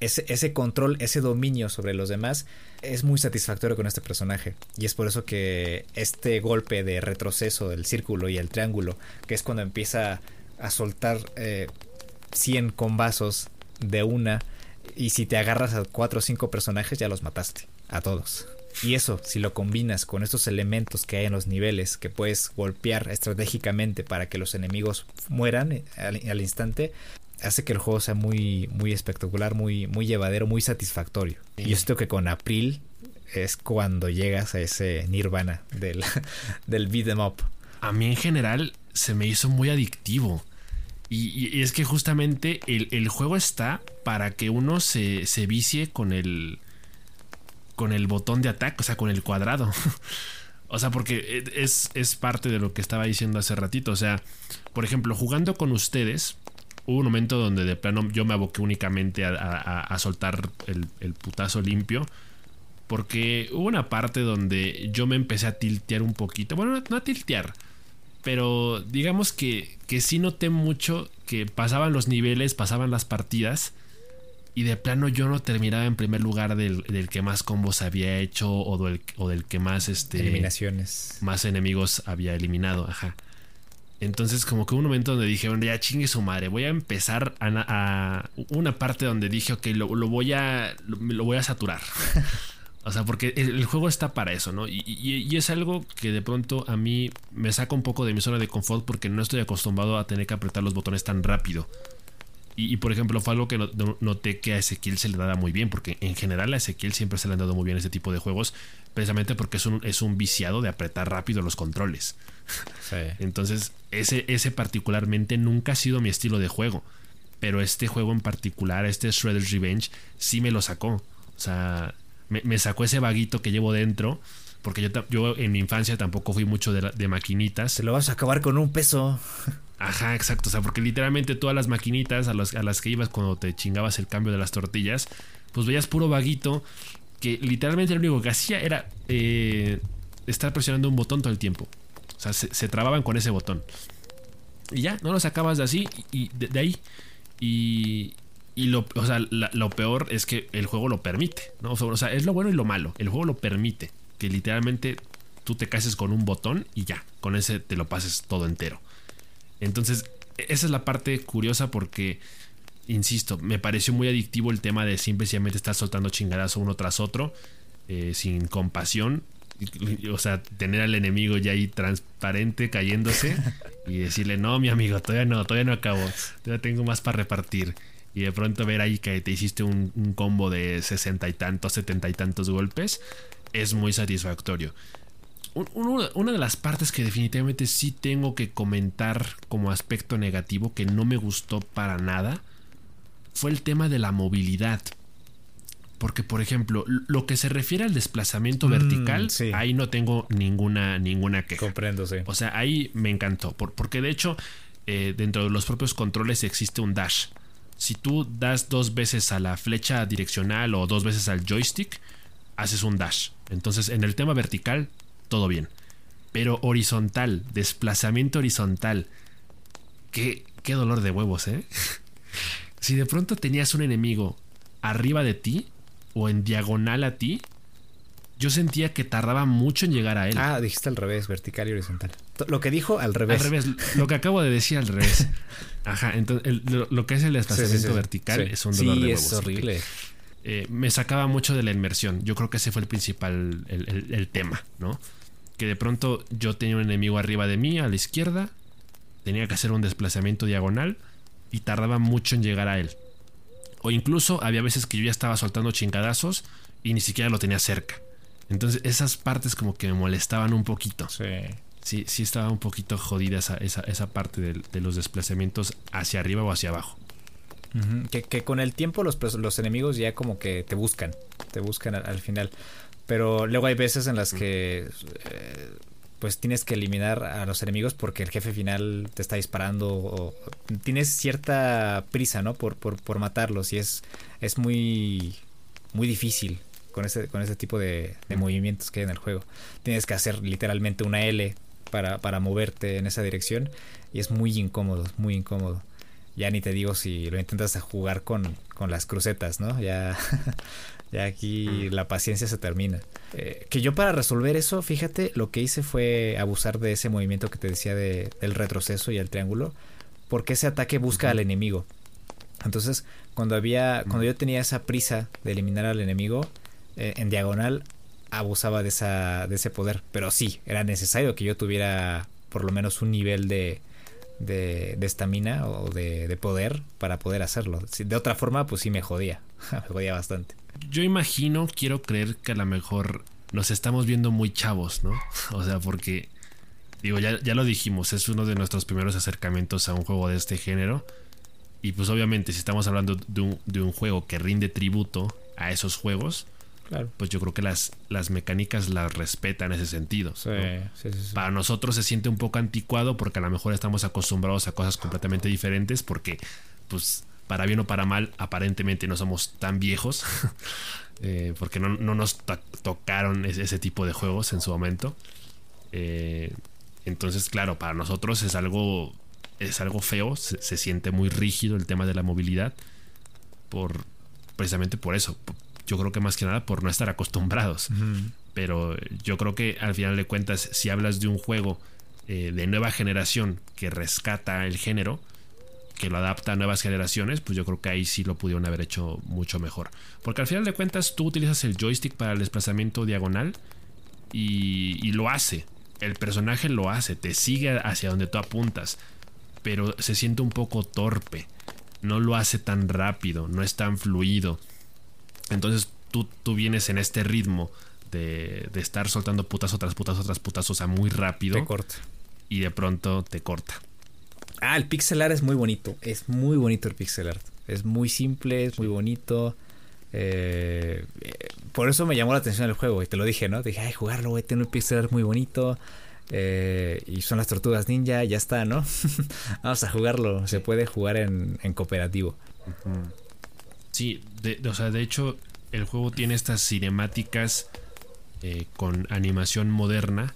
ese, control, ese dominio sobre los demás es muy satisfactorio con este personaje. Y es por eso que este golpe de retroceso del círculo y el triángulo, que es cuando empieza a soltar 100 eh, combazos de una, y si te agarras a 4 o 5 personajes ya los mataste, a todos. Y eso, si lo combinas con estos elementos que hay en los niveles, que puedes golpear estratégicamente para que los enemigos mueran al instante, hace que el juego sea muy, muy espectacular, muy, muy llevadero, muy satisfactorio. Y yo siento que con April es cuando llegas a ese nirvana del, del beat em up. A mí en general se me hizo muy adictivo. Y, es que justamente el, juego está para que uno se, se vicie con el. con el botón de ataque, o sea, con el cuadrado. o sea, porque es, es parte de lo que estaba diciendo hace ratito. O sea, por ejemplo, jugando con ustedes hubo un momento donde de plano yo me aboqué únicamente a, soltar el, putazo limpio. Porque hubo una parte donde yo me empecé a tiltear un poquito. Bueno, no a tiltear. Pero digamos que, que sí noté mucho que pasaban los niveles, pasaban las partidas. Y de plano yo no terminaba en primer lugar del, que más combos había hecho o del, o del que más este, eliminaciones. Más enemigos había eliminado. Ajá. Entonces, como que un momento donde dije, bueno, ya chingue su madre, voy a empezar a, una parte donde dije, ok, lo, voy a lo, voy a saturar. o sea, porque el, juego está para eso, ¿no? Y, es algo que de pronto a mí me saca un poco de mi zona de confort porque no estoy acostumbrado a tener que apretar los botones tan rápido. Y, por ejemplo, fue algo que noté que a Ezequiel se le daba muy bien, porque en general a Ezequiel siempre se le han dado muy bien este tipo de juegos, precisamente porque es un, es un viciado de apretar rápido los controles. Entonces, ese, ese particularmente nunca ha sido mi estilo de juego. Pero este juego en particular, este Shredder's Revenge, sí me lo sacó. O sea, me, sacó ese vaguito que llevo dentro. Porque yo, yo en mi infancia tampoco fui mucho de, de maquinitas. Te lo vas a acabar con un peso. Ajá, exacto. O sea, porque literalmente todas las maquinitas a, las a las que ibas cuando te chingabas el cambio de las tortillas, pues veías puro vaguito que literalmente lo único que hacía era eh, estar presionando un botón todo el tiempo. O sea, se, trababan con ese botón. Y ya, no lo sacabas de así y de, ahí. Y, y lo, o sea, lo peor es que el juego lo permite. ¿no? O sea, es lo bueno y lo malo. El juego lo permite. Que literalmente tú te cases con un botón y ya. Con ese te lo pases todo entero. Entonces, esa es la parte curiosa porque, insisto, me pareció muy adictivo el tema de simplemente estar soltando chingadazo uno tras otro, eh, sin compasión. O sea, tener al enemigo ya ahí transparente cayéndose y decirle, no, mi amigo, todavía no, todavía no acabo, todavía tengo más para repartir. Y de pronto ver ahí que te hiciste un, un combo de sesenta y tantos, setenta y tantos golpes, es muy satisfactorio. Una de las partes que definitivamente sí tengo que comentar como aspecto negativo que no me gustó para nada fue el tema de la movilidad. Porque, por ejemplo, lo que se refiere al desplazamiento mm, vertical, ahí no tengo ninguna, ninguna queja. Comprendo, sí. O sea, ahí me encantó. porque de hecho, eh, dentro de los propios controles existe un dash. Si tú das dos veces a la flecha direccional o dos veces al joystick, haces un dash. Entonces, en el tema vertical, todo bien. Pero horizontal, desplazamiento horizontal. Qué, qué dolor de huevos, ¿eh? si de pronto tenías un enemigo arriba de ti, o en diagonal a ti, yo sentía que tardaba mucho en llegar a él. Ah, dijiste al revés, vertical y horizontal. Lo que dijo al revés. Al revés, lo que acabo de decir al revés. Ajá, entonces lo, que es el desplazamiento vertical es un dolor de huevos. es horrible. Eh, me sacaba mucho de la inmersión. Yo creo que ese fue el principal, el, tema, ¿no? Que de pronto yo tenía un enemigo arriba de mí, a la izquierda, tenía que hacer un desplazamiento diagonal y tardaba mucho en llegar a él. O incluso había veces que yo ya estaba soltando chingadazos y ni siquiera lo tenía cerca. Entonces esas partes como que me molestaban un poquito. Sí. Sí, sí estaba un poquito jodida esa, esa, parte de, los desplazamientos hacia arriba o hacia abajo. Que, con el tiempo los, los, enemigos ya como que te buscan, te buscan al, final. Pero luego hay veces en las que eh, pues tienes que eliminar a los enemigos porque el jefe final te está disparando o, tienes cierta prisa, ¿no? Por, por, matarlos y es, es muy, muy difícil con ese, con ese tipo de, movimientos que hay en el juego. Tienes que hacer literalmente una L para, para moverte en esa dirección y es muy incómodo, muy incómodo. Ya ni te digo si lo intentas jugar con, con las crucetas, ¿no? Ya Ya aquí la paciencia se termina. Eh, que yo para resolver eso, fíjate, lo que hice fue abusar de ese movimiento que te decía de, del retroceso y el triángulo, porque ese ataque busca al enemigo. Entonces, cuando había, cuando yo tenía esa prisa de eliminar al enemigo, eh, en diagonal abusaba de esa, de ese poder. Pero sí, era necesario que yo tuviera por lo menos un nivel de de estamina o de, de, poder para poder hacerlo. De otra forma, pues sí me jodía. me jodía bastante yo imagino, quiero creer que a lo mejor nos estamos viendo muy chavos, ¿no? O sea, porque, digo, ya, ya lo dijimos, es uno de nuestros primeros acercamientos a un juego de este género. Y pues obviamente si estamos hablando de un juego que rinde tributo a esos juegos, claro. pues yo creo que las, las mecánicas las respetan en ese sentido. Sí, sí, sí, Para nosotros se siente un poco anticuado porque a lo mejor estamos acostumbrados a cosas completamente diferentes porque pues para bien o para mal, aparentemente no somos tan viejos, eh, porque no, nos tocaron ese, tipo de juegos en su momento. Eh, entonces, claro, para nosotros es algo, es algo feo, se, siente muy rígido el tema de la movilidad, por, precisamente por eso. Yo creo que más que nada por no estar acostumbrados. Pero yo creo que al final de cuentas, si hablas de un juego eh, de nueva generación que rescata el género, que lo adapta a nuevas generaciones, pues yo creo que ahí sí lo pudieron haber hecho mucho mejor. Porque al final de cuentas tú utilizas el joystick para el desplazamiento diagonal y, lo hace. El personaje lo hace, te sigue hacia donde tú apuntas, pero se siente un poco torpe. No lo hace tan rápido, no es tan fluido. Entonces tú, tú vienes en este ritmo de, de estar soltando putas tras putas tras putas, o sea, muy rápido. Te corta. Y de pronto te corta. Ah, el pixel art es muy bonito. Es muy bonito el pixel art. Es muy simple, es muy bonito. Eh, por eso me llamó la atención el juego y te lo dije, ¿no? dije, ay, jugarlo, güey, tiene un pixel art muy bonito. Eh, y son las tortugas ninja, ya está, ¿no? Vamos a jugarlo. Se puede jugar en, cooperativo. Sí, o sea, de hecho, el juego tiene estas cinemáticas eh, con animación moderna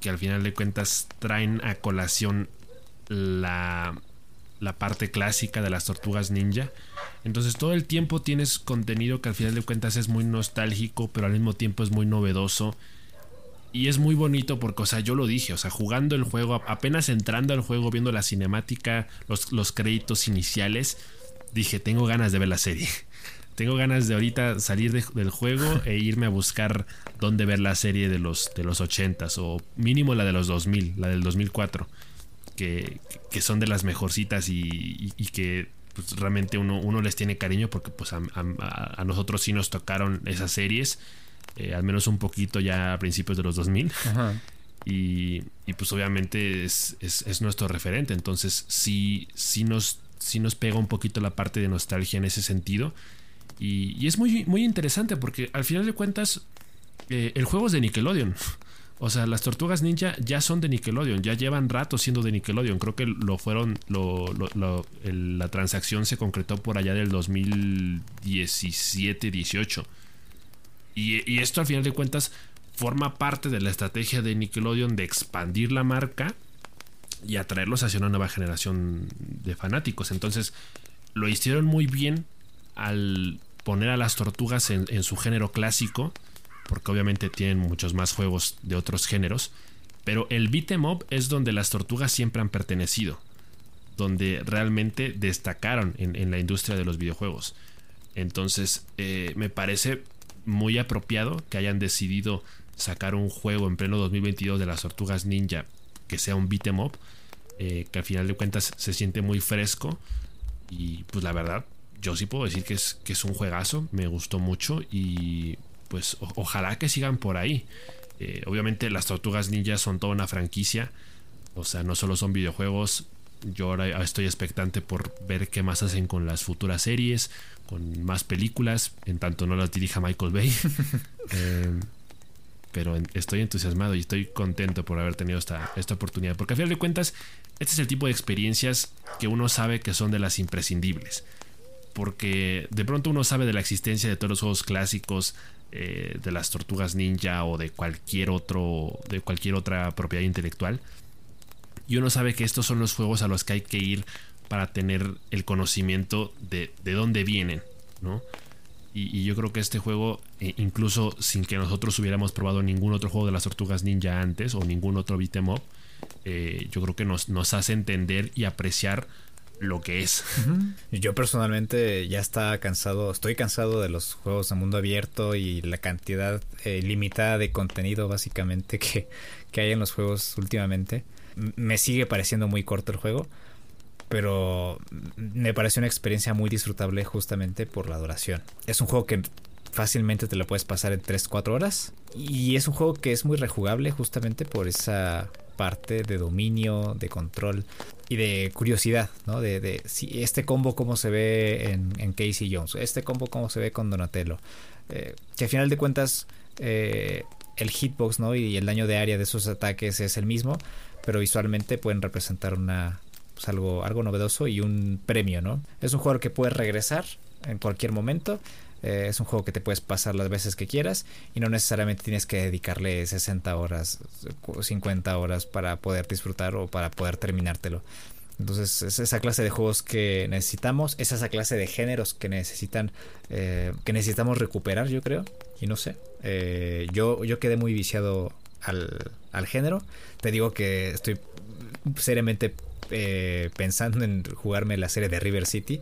que al final de cuentas traen a colación la, la parte clásica de las tortugas ninja. Entonces todo el tiempo tienes contenido que al final de cuentas es muy nostálgico, pero al mismo tiempo es muy novedoso. Y es muy bonito porque, o sea, yo lo dije, o sea, jugando el juego, apenas entrando al juego, viendo la cinemática, los, los créditos iniciales, dije, tengo ganas de ver la serie. tengo ganas de ahorita salir del juego e irme a buscar dónde ver la serie de los, de los 80s o mínimo la de los 2000, la del 2004, que, que son de las mejorcitas y, y, que pues, realmente uno, uno, les tiene cariño porque pues a, a, nosotros sí nos tocaron esas series, eh, al menos un poquito ya a principios de los 2000. Y, y, pues obviamente es, es, es, nuestro referente, entonces sí, sí nos sí nos pega un poquito la parte de nostalgia en ese sentido. Y, es muy, muy interesante porque al final de cuentas eh, el juego es de Nickelodeon. O sea, las tortugas ninja ya son de Nickelodeon, ya llevan rato siendo de Nickelodeon. Creo que lo fueron, la transacción se concretó por allá del 2017-18. Y, y esto al final de cuentas forma parte de la estrategia de Nickelodeon de expandir la marca y atraerlos hacia una nueva generación de fanáticos. Entonces, lo hicieron muy bien al poner a las tortugas en, su género clásico, porque obviamente tienen muchos más juegos de otros géneros, pero el beat em up es donde las tortugas siempre han pertenecido, donde realmente destacaron en, la industria de los videojuegos. Entonces, eh, me parece muy apropiado que hayan decidido sacar un juego en pleno 2022 de las tortugas ninja que sea un beat em up, eh, que al final de cuentas se siente muy fresco. Y pues la verdad, yo sí puedo decir que es, que es un juegazo, me gustó mucho y pues ojalá que sigan por ahí. Eh, obviamente las tortugas ninjas son toda una franquicia, o sea, no solo son videojuegos, yo ahora estoy expectante por ver qué más hacen con las futuras series, con más películas, en tanto no las dirija Michael Bay. eh, pero estoy entusiasmado y estoy contento por haber tenido esta, esta oportunidad. Porque a final de cuentas, este es el tipo de experiencias que uno sabe que son de las imprescindibles. Porque de pronto uno sabe de la existencia de todos los juegos clásicos, eh, de las tortugas ninja o de cualquier otro, de cualquier otra propiedad intelectual. Y uno sabe que estos son los juegos a los que hay que ir para tener el conocimiento de, de dónde vienen, ¿no? Y, yo creo que este juego, eh, incluso sin que nosotros hubiéramos probado ningún otro juego de las tortugas ninja antes o ningún otro beat'em up, eh, yo creo que nos, nos hace entender y apreciar lo que es. Yo personalmente ya está cansado, estoy cansado de los juegos de mundo abierto y la cantidad eh, limitada de contenido básicamente que, que, hay en los juegos últimamente. me sigue pareciendo muy corto el juego, pero me parece una experiencia muy disfrutable justamente por la duración. Es un juego que fácilmente te lo puedes pasar en 3-4 horas y es un juego que es muy rejugable justamente por esa parte de dominio, de control y de curiosidad, ¿no? De, de si este combo cómo se ve en, Casey Jones, este combo cómo se ve con Donatello, eh, que al final de cuentas eh, el hitbox, ¿no? Y el daño de área de esos ataques es el mismo, pero visualmente pueden representar una pues, algo, algo novedoso y un premio, ¿no? Es un juego que puedes regresar en cualquier momento. Eh, es un juego que te puedes pasar las veces que quieras y no necesariamente tienes que dedicarle 60 horas, 50 horas para poder disfrutar o para poder terminártelo. Entonces es esa clase de juegos que necesitamos, es esa clase de géneros que necesitan, eh, que necesitamos recuperar, yo creo. Y no sé, eh, yo, yo quedé muy viciado al, al género. Te digo que estoy seriamente eh, pensando en jugarme la serie de River City.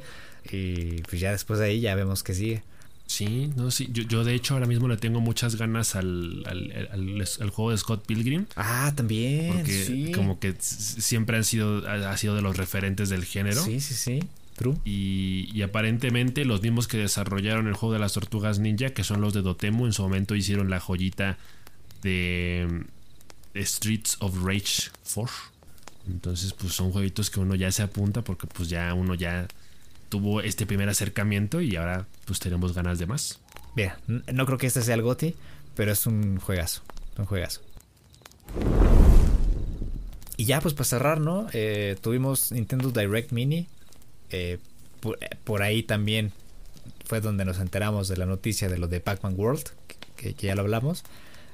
Y pues ya después de ahí ya vemos que sigue. Sí, no, sí. Yo, de hecho ahora mismo le tengo muchas ganas al, al, juego de Scott Pilgrim. Ah, también. Porque como que siempre han sido, ha sido de los referentes del género. Sí, sí, sí. True. Y, y, aparentemente los mismos que desarrollaron el juego de las tortugas ninja, que son los de Dotemu, en su momento hicieron la joyita de Streets of Rage 4. Entonces, pues son jueguitos que uno ya se apunta porque pues ya uno ya tuvo este primer acercamiento y ahora pues tenemos ganas de más. Bien, no creo que este sea el GOTI, pero es un juegazo, un juegazo. Y ya pues para cerrar, ¿no? Eh, tuvimos Nintendo Direct Mini. Eh, por, ahí también fue donde nos enteramos de la noticia de lo de Pac-Man World, que, ya lo hablamos.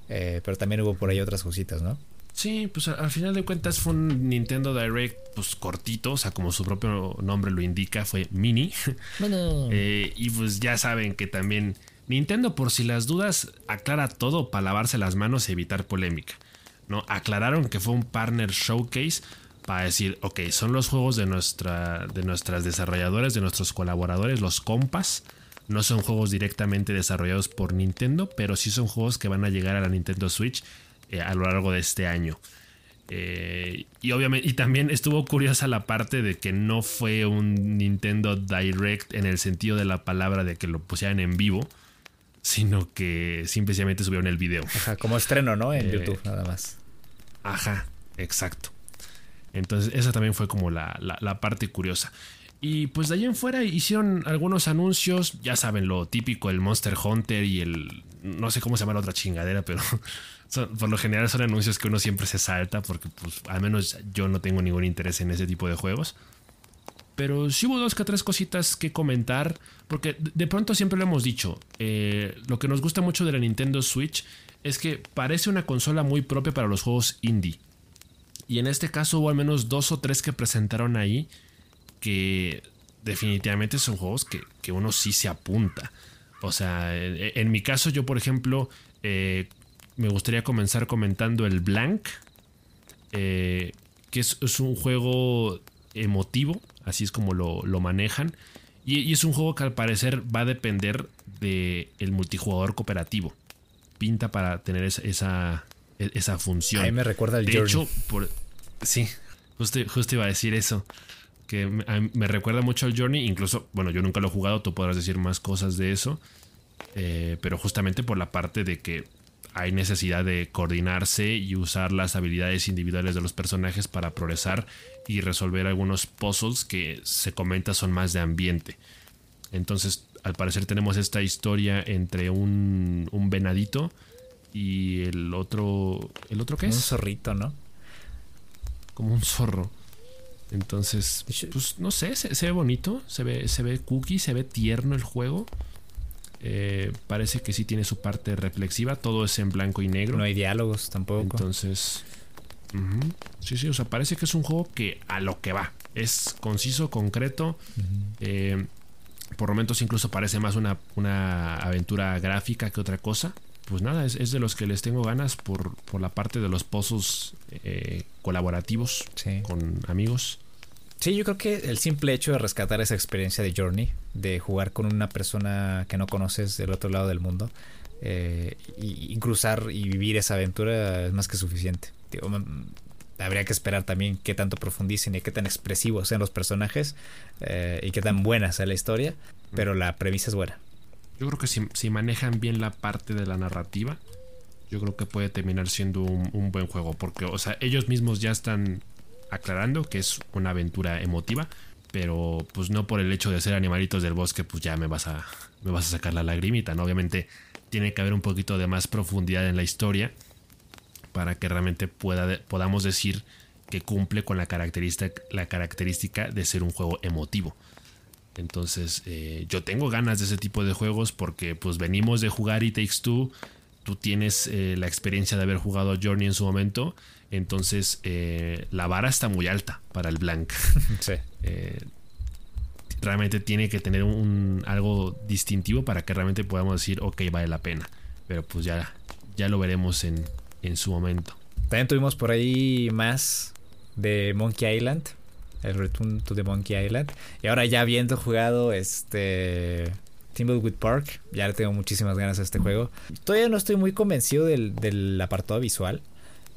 Eh, pero también hubo por ahí otras cositas, ¿no? Sí, pues al final de cuentas fue un Nintendo Direct pues cortito, o sea, como su propio nombre lo indica, fue mini. Eh, y pues ya saben que también Nintendo por si las dudas aclara todo para lavarse las manos y evitar polémica. ¿no? Aclararon que fue un partner showcase para decir, ok, son los juegos de, nuestra, de nuestras desarrolladoras, de nuestros colaboradores, los compas, No son juegos directamente desarrollados por Nintendo, pero sí son juegos que van a llegar a la Nintendo Switch eh, a lo largo de este año. Eh, y obviamente, y también estuvo curiosa la parte de que no fue un Nintendo Direct en el sentido de la palabra de que lo pusieran en vivo, sino que simplemente subieron el video. Ajá, como estreno, ¿no? En YouTube, nada más. Ajá, exacto. Entonces, esa también fue como la, la, parte curiosa. Y pues de ahí en fuera hicieron algunos anuncios, ya saben, lo típico, el Monster Hunter y el... No sé cómo se llama la otra chingadera, pero por lo general son anuncios que uno siempre se salta porque pues al menos yo no tengo ningún interés en ese tipo de juegos. Pero sí hubo dos que tres cositas que comentar, porque de pronto siempre lo hemos dicho, eh, lo que nos gusta mucho de la Nintendo Switch es que parece una consola muy propia para los juegos indie. Y en este caso hubo al menos dos o tres que presentaron ahí que definitivamente son juegos que, uno sí se apunta. O sea, en, mi caso yo por ejemplo eh, me gustaría comenzar comentando el Blank, eh, que es, un juego emotivo, así es como lo, manejan. Y, es un juego que al parecer va a depender del el multijugador cooperativo. Pinta para tener esa, esa función. Ahí me recuerda el De hecho, por, sí, justo, iba a decir eso. Que me, recuerda mucho al Journey. Incluso, bueno, yo nunca lo he jugado, tú podrás decir más cosas de eso. Eh, pero justamente por la parte de que hay necesidad de coordinarse y usar las habilidades individuales de los personajes para progresar y resolver algunos puzzles que se comenta son más de ambiente. Entonces, al parecer tenemos esta historia entre un, un venadito y el otro. ¿El otro qué es? Un zorrito, ¿no? Como un zorro. Entonces, pues no sé, se, ve bonito, se ve, se ve cookie, se ve tierno el juego. Eh, parece que sí tiene su parte reflexiva, todo es en blanco y negro. No hay diálogos tampoco. Entonces, sí, sí, o sea, parece que es un juego que a lo que va. Es conciso, concreto. Eh, por momentos incluso parece más una, una aventura gráfica que otra cosa pues nada, es, de los que les tengo ganas por, por la parte de los pozos eh, colaborativos con amigos. Sí, yo creo que el simple hecho de rescatar esa experiencia de Journey, de jugar con una persona que no conoces del otro lado del mundo, eh, y, cruzar y vivir esa aventura es más que suficiente. habría que esperar también qué tanto profundicen y qué tan expresivos sean los personajes eh, y qué tan buena sea la historia, pero la premisa es buena. Yo creo que si, manejan bien la parte de la narrativa, yo creo que puede terminar siendo un, buen juego. Porque, o sea, ellos mismos ya están aclarando que es una aventura emotiva. Pero pues no por el hecho de ser animalitos del bosque, pues ya me vas a, me vas a sacar la lagrimita, ¿no? Obviamente tiene que haber un poquito de más profundidad en la historia para que realmente pueda, podamos decir que cumple con la característica, la característica de ser un juego emotivo. Entonces, eh, yo tengo ganas de ese tipo de juegos porque pues venimos de jugar It Takes Two. Tú tienes eh, la experiencia de haber jugado Journey en su momento. Entonces, eh, la vara está muy alta para el Blank. Sí. realmente tiene que tener un, algo distintivo para que realmente podamos decir, ok, vale la pena. Pero pues ya, ya lo veremos en, en su momento. También tuvimos por ahí más de Monkey Island el Return to the Monkey Island. Y ahora ya habiendo jugado este Timbleweed Park, ya le tengo muchísimas ganas a este juego. Todavía no estoy muy convencido del, apartado visual,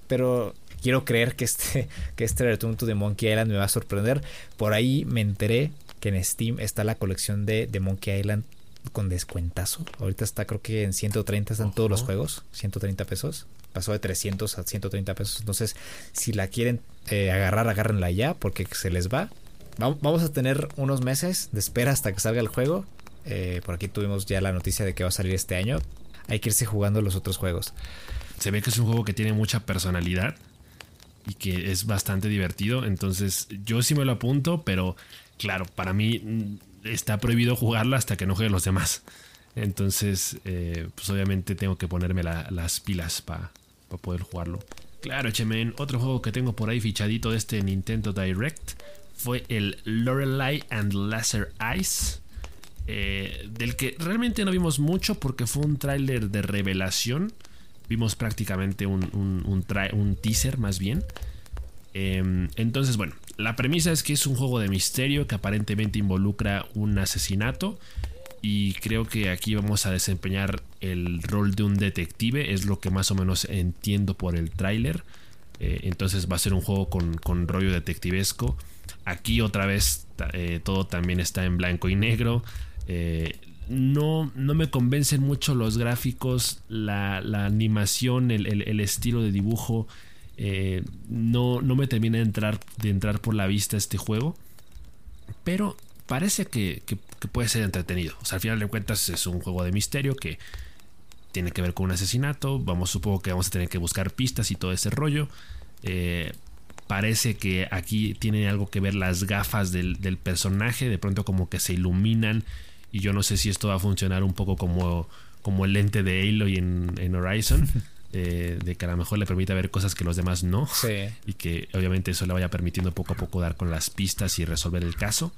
pero quiero creer que este, que este Return to the Monkey Island me va a sorprender. Por ahí me enteré que en Steam está la colección de, de Monkey Island con descuentazo. Ahorita está creo que en 130 están todos los juegos, 130 pesos pasó de 300 a 130 pesos. Entonces, si la quieren eh, agarrar, agárrenla ya porque se les va. Vamos a tener unos meses de espera hasta que salga el juego. Eh, por aquí tuvimos ya la noticia de que va a salir este año. Hay que irse jugando los otros juegos. Se ve que es un juego que tiene mucha personalidad y que es bastante divertido. Entonces, yo sí me lo apunto, pero claro, para mí mm, está prohibido jugarla hasta que no juegue los demás. Entonces, eh, pues obviamente tengo que ponerme las pilas para poder jugarlo. Claro, Chemen, otro juego que tengo por ahí fichadito de este Nintendo Direct fue el Lorelei and Laser Eyes. Eh, del que realmente no vimos mucho porque fue un tráiler de revelación. Vimos prácticamente un, un, teaser más bien. Em, entonces, bueno, la premisa es que es un juego de misterio que aparentemente involucra un asesinato y creo que aquí vamos a desempeñar el rol de un detective, es lo que más o menos entiendo por el tráiler. Eh, entonces va a ser un juego con, con rollo detectivesco. Aquí otra vez eh, todo también está en blanco y negro. Eh, no, no me convencen mucho los gráficos, la, animación, el, estilo de dibujo. no, no me termina de entrar, de entrar por la vista este juego. Pero parece que, puede ser entretenido. O sea, al final de cuentas es un juego de misterio que tiene que ver con un asesinato. Vamos, supongo que vamos a tener que buscar pistas y todo ese rollo. Eh, parece que aquí tiene algo que ver las gafas del, personaje. De pronto como que se iluminan. Y yo no sé si esto va a funcionar un poco como, como el lente de Aloy en, en Horizon. Eh, de que a lo mejor le permita ver cosas que los demás no. Y que obviamente eso le vaya permitiendo poco a poco dar con las pistas y resolver el caso.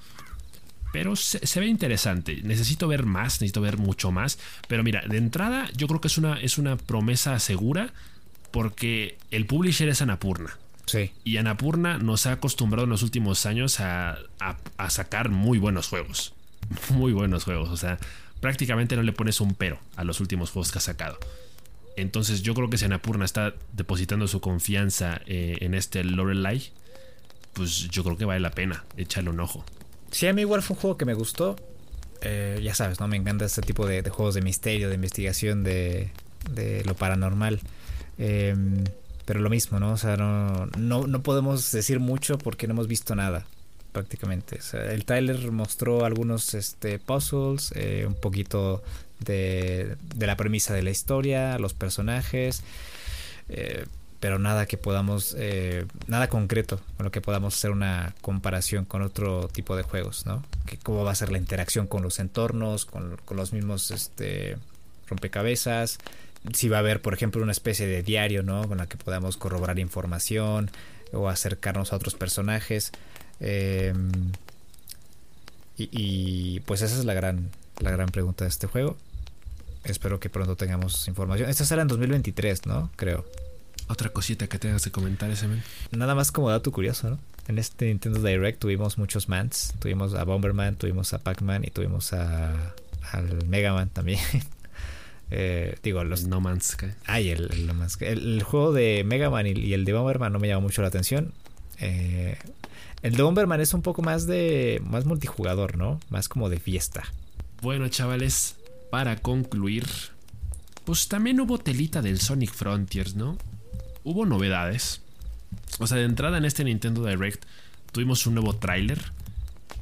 Pero se, ve interesante. Necesito ver más, necesito ver mucho más. Pero mira, de entrada yo creo que es una, es una promesa segura porque el publisher es Anapurna. Sí. Y Anapurna nos ha acostumbrado en los últimos años a, a, sacar muy buenos juegos. Muy buenos juegos. O sea, prácticamente no le pones un pero a los últimos juegos que ha sacado. Entonces yo creo que si Anapurna está depositando su confianza eh, en este Lorelei, pues yo creo que vale la pena echarle un ojo. Sí, a mí igual fue un juego que me gustó. Eh, ya sabes, ¿no? Me encanta este tipo de, juegos de misterio, de investigación, de, lo paranormal. Em, pero lo mismo, ¿no? O sea, no, no, podemos decir mucho porque no hemos visto nada, prácticamente. el trailer mostró algunos este, puzzles, eh, un poquito de, de, la premisa de la historia, los personajes. Eh, pero nada que podamos, eh, nada concreto con lo que podamos hacer una comparación con otro tipo de juegos, ¿no? Que cómo va a ser la interacción con los entornos, con, los mismos este, rompecabezas, si va a haber, por ejemplo, una especie de diario, ¿no? Con la que podamos corroborar información o acercarnos a otros personajes. Em, y, y, pues esa es la gran, la gran pregunta de este juego. Espero que pronto tengamos información. Esta será en 2023, ¿no? Creo. Otra cosita que tengas que comentar, ese men. Nada más como dato curioso, ¿no? En este Nintendo Direct tuvimos muchos mans. Tuvimos a Bomberman, tuvimos a Pac-Man y tuvimos a, al Mega Man también. eh, digo, los. No Man's Sky. Ay, el, el, juego de Mega Man y, el de Bomberman no me llamó mucho la atención. Eh, el Bomberman es un poco más de. más multijugador, ¿no? Más como de fiesta. Bueno, chavales, para concluir. Pues también hubo telita del Sonic Frontiers, ¿no? hubo novedades. O sea, de entrada en este Nintendo Direct tuvimos un nuevo tráiler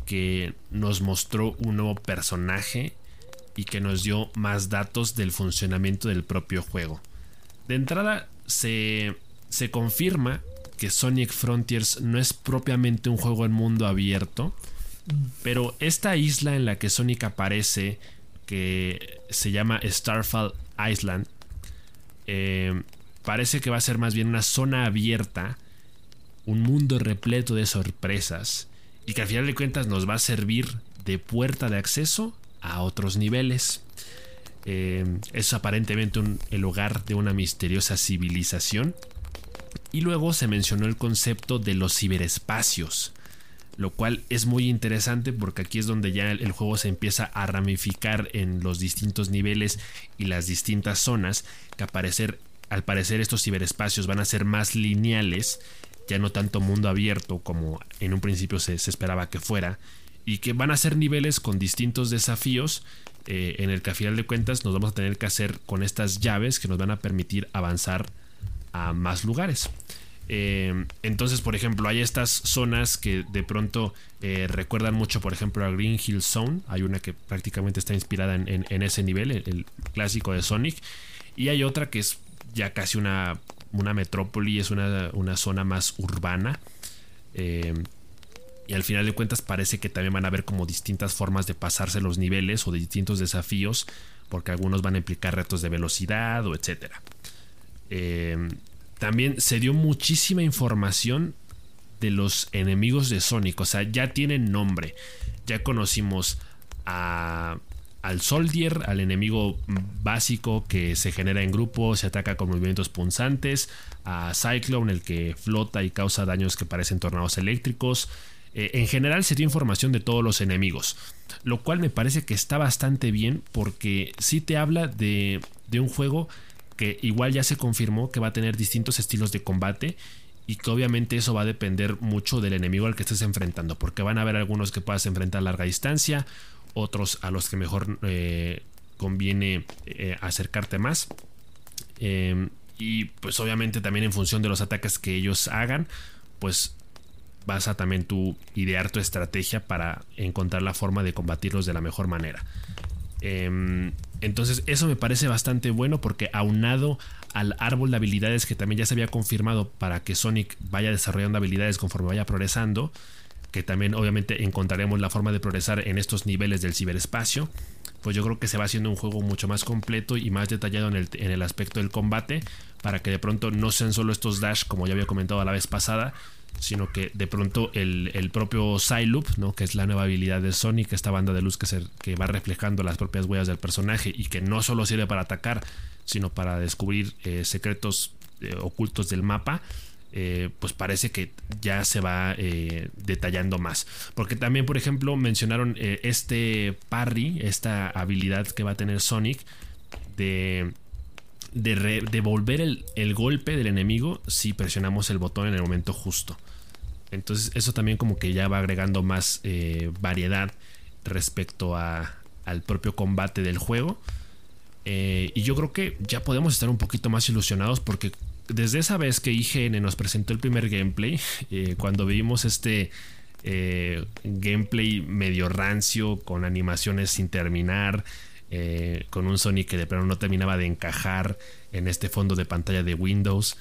que nos mostró un nuevo personaje y que nos dio más datos del funcionamiento del propio juego. De entrada se, se confirma que Sonic Frontiers no es propiamente un juego en mundo abierto, pero esta isla en la que Sonic aparece, que se llama Starfall Island, eh, parece que va a ser más bien una zona abierta, un mundo repleto de sorpresas y que al final de cuentas nos va a servir de puerta de acceso a otros niveles. Eh, es aparentemente el hogar de una misteriosa civilización. Y luego se mencionó el concepto de los ciberespacios, lo cual es muy interesante porque aquí es donde ya el, juego se empieza a ramificar en los distintos niveles y las distintas zonas que al parecer estos ciberespacios van a ser más lineales, ya no tanto mundo abierto como en un principio se, esperaba que fuera, y que van a ser niveles con distintos desafíos eh, en el que a final de cuentas nos vamos a tener que hacer con estas llaves que nos van a permitir avanzar a más lugares. Eh, entonces, por ejemplo, hay estas zonas que de pronto eh, recuerdan mucho, por ejemplo, a Green Hill Zone. Hay una que prácticamente está inspirada en, ese nivel, el, clásico de Sonic. Y hay otra que es ya casi una, una metrópoli, es una, zona más urbana. Eh, y al final de cuentas parece que también van a haber como distintas formas de pasarse los niveles o de distintos desafíos, porque algunos van a implicar retos de velocidad o etcétera. Eh, también se dio muchísima información de los enemigos de Sonic, o sea, ya tienen nombre. Ya conocimos a al Soldier, al enemigo básico que se genera en grupo, se ataca con movimientos punzantes, a Cyclone, el que flota y causa daños que parecen tornados eléctricos. Eh, en general se dio información de todos los enemigos, lo cual me parece que está bastante bien porque sí te habla de, de un juego que igual ya se confirmó que va a tener distintos estilos de combate y que obviamente eso va a depender mucho del enemigo al que estés enfrentando, porque van a haber algunos que puedas enfrentar a larga distancia, otros a los que mejor eh, conviene eh, acercarte más. Em, y pues obviamente también en función de los ataques que ellos hagan, pues vas a también tú idear tu estrategia para encontrar la forma de combatirlos de la mejor manera. Entonces eso me parece bastante bueno porque aunado al árbol de habilidades que también ya se había confirmado para que Sonic vaya desarrollando habilidades conforme vaya progresando, que también obviamente encontraremos la forma de progresar en estos niveles del ciberespacio, pues yo creo que se va haciendo un juego mucho más completo y más detallado en el, en el aspecto del combate, para que de pronto no sean solo estos dash como ya había comentado la vez pasada, sino que de pronto el, propio Psyloop, ¿no? que es la nueva habilidad de Sonic, esta banda de luz que, se, que va reflejando las propias huellas del personaje y que no solo sirve para atacar, sino para descubrir eh, secretos eh, ocultos del mapa, eh, pues parece que ya se va detallando más. Porque también, por ejemplo, mencionaron este parry, esta habilidad que va a tener Sonic de, de devolver el, el, golpe del enemigo si presionamos el botón en el momento justo. Entonces eso también como que ya va agregando más variedad respecto a, al propio combate del juego. Eh, y yo creo que ya podemos estar un poquito más ilusionados porque desde esa vez que IGN nos presentó el primer gameplay, eh, cuando vimos este eh, gameplay medio rancio, con animaciones sin terminar, con un Sonic que de plano no terminaba de encajar en este fondo de pantalla de Windows,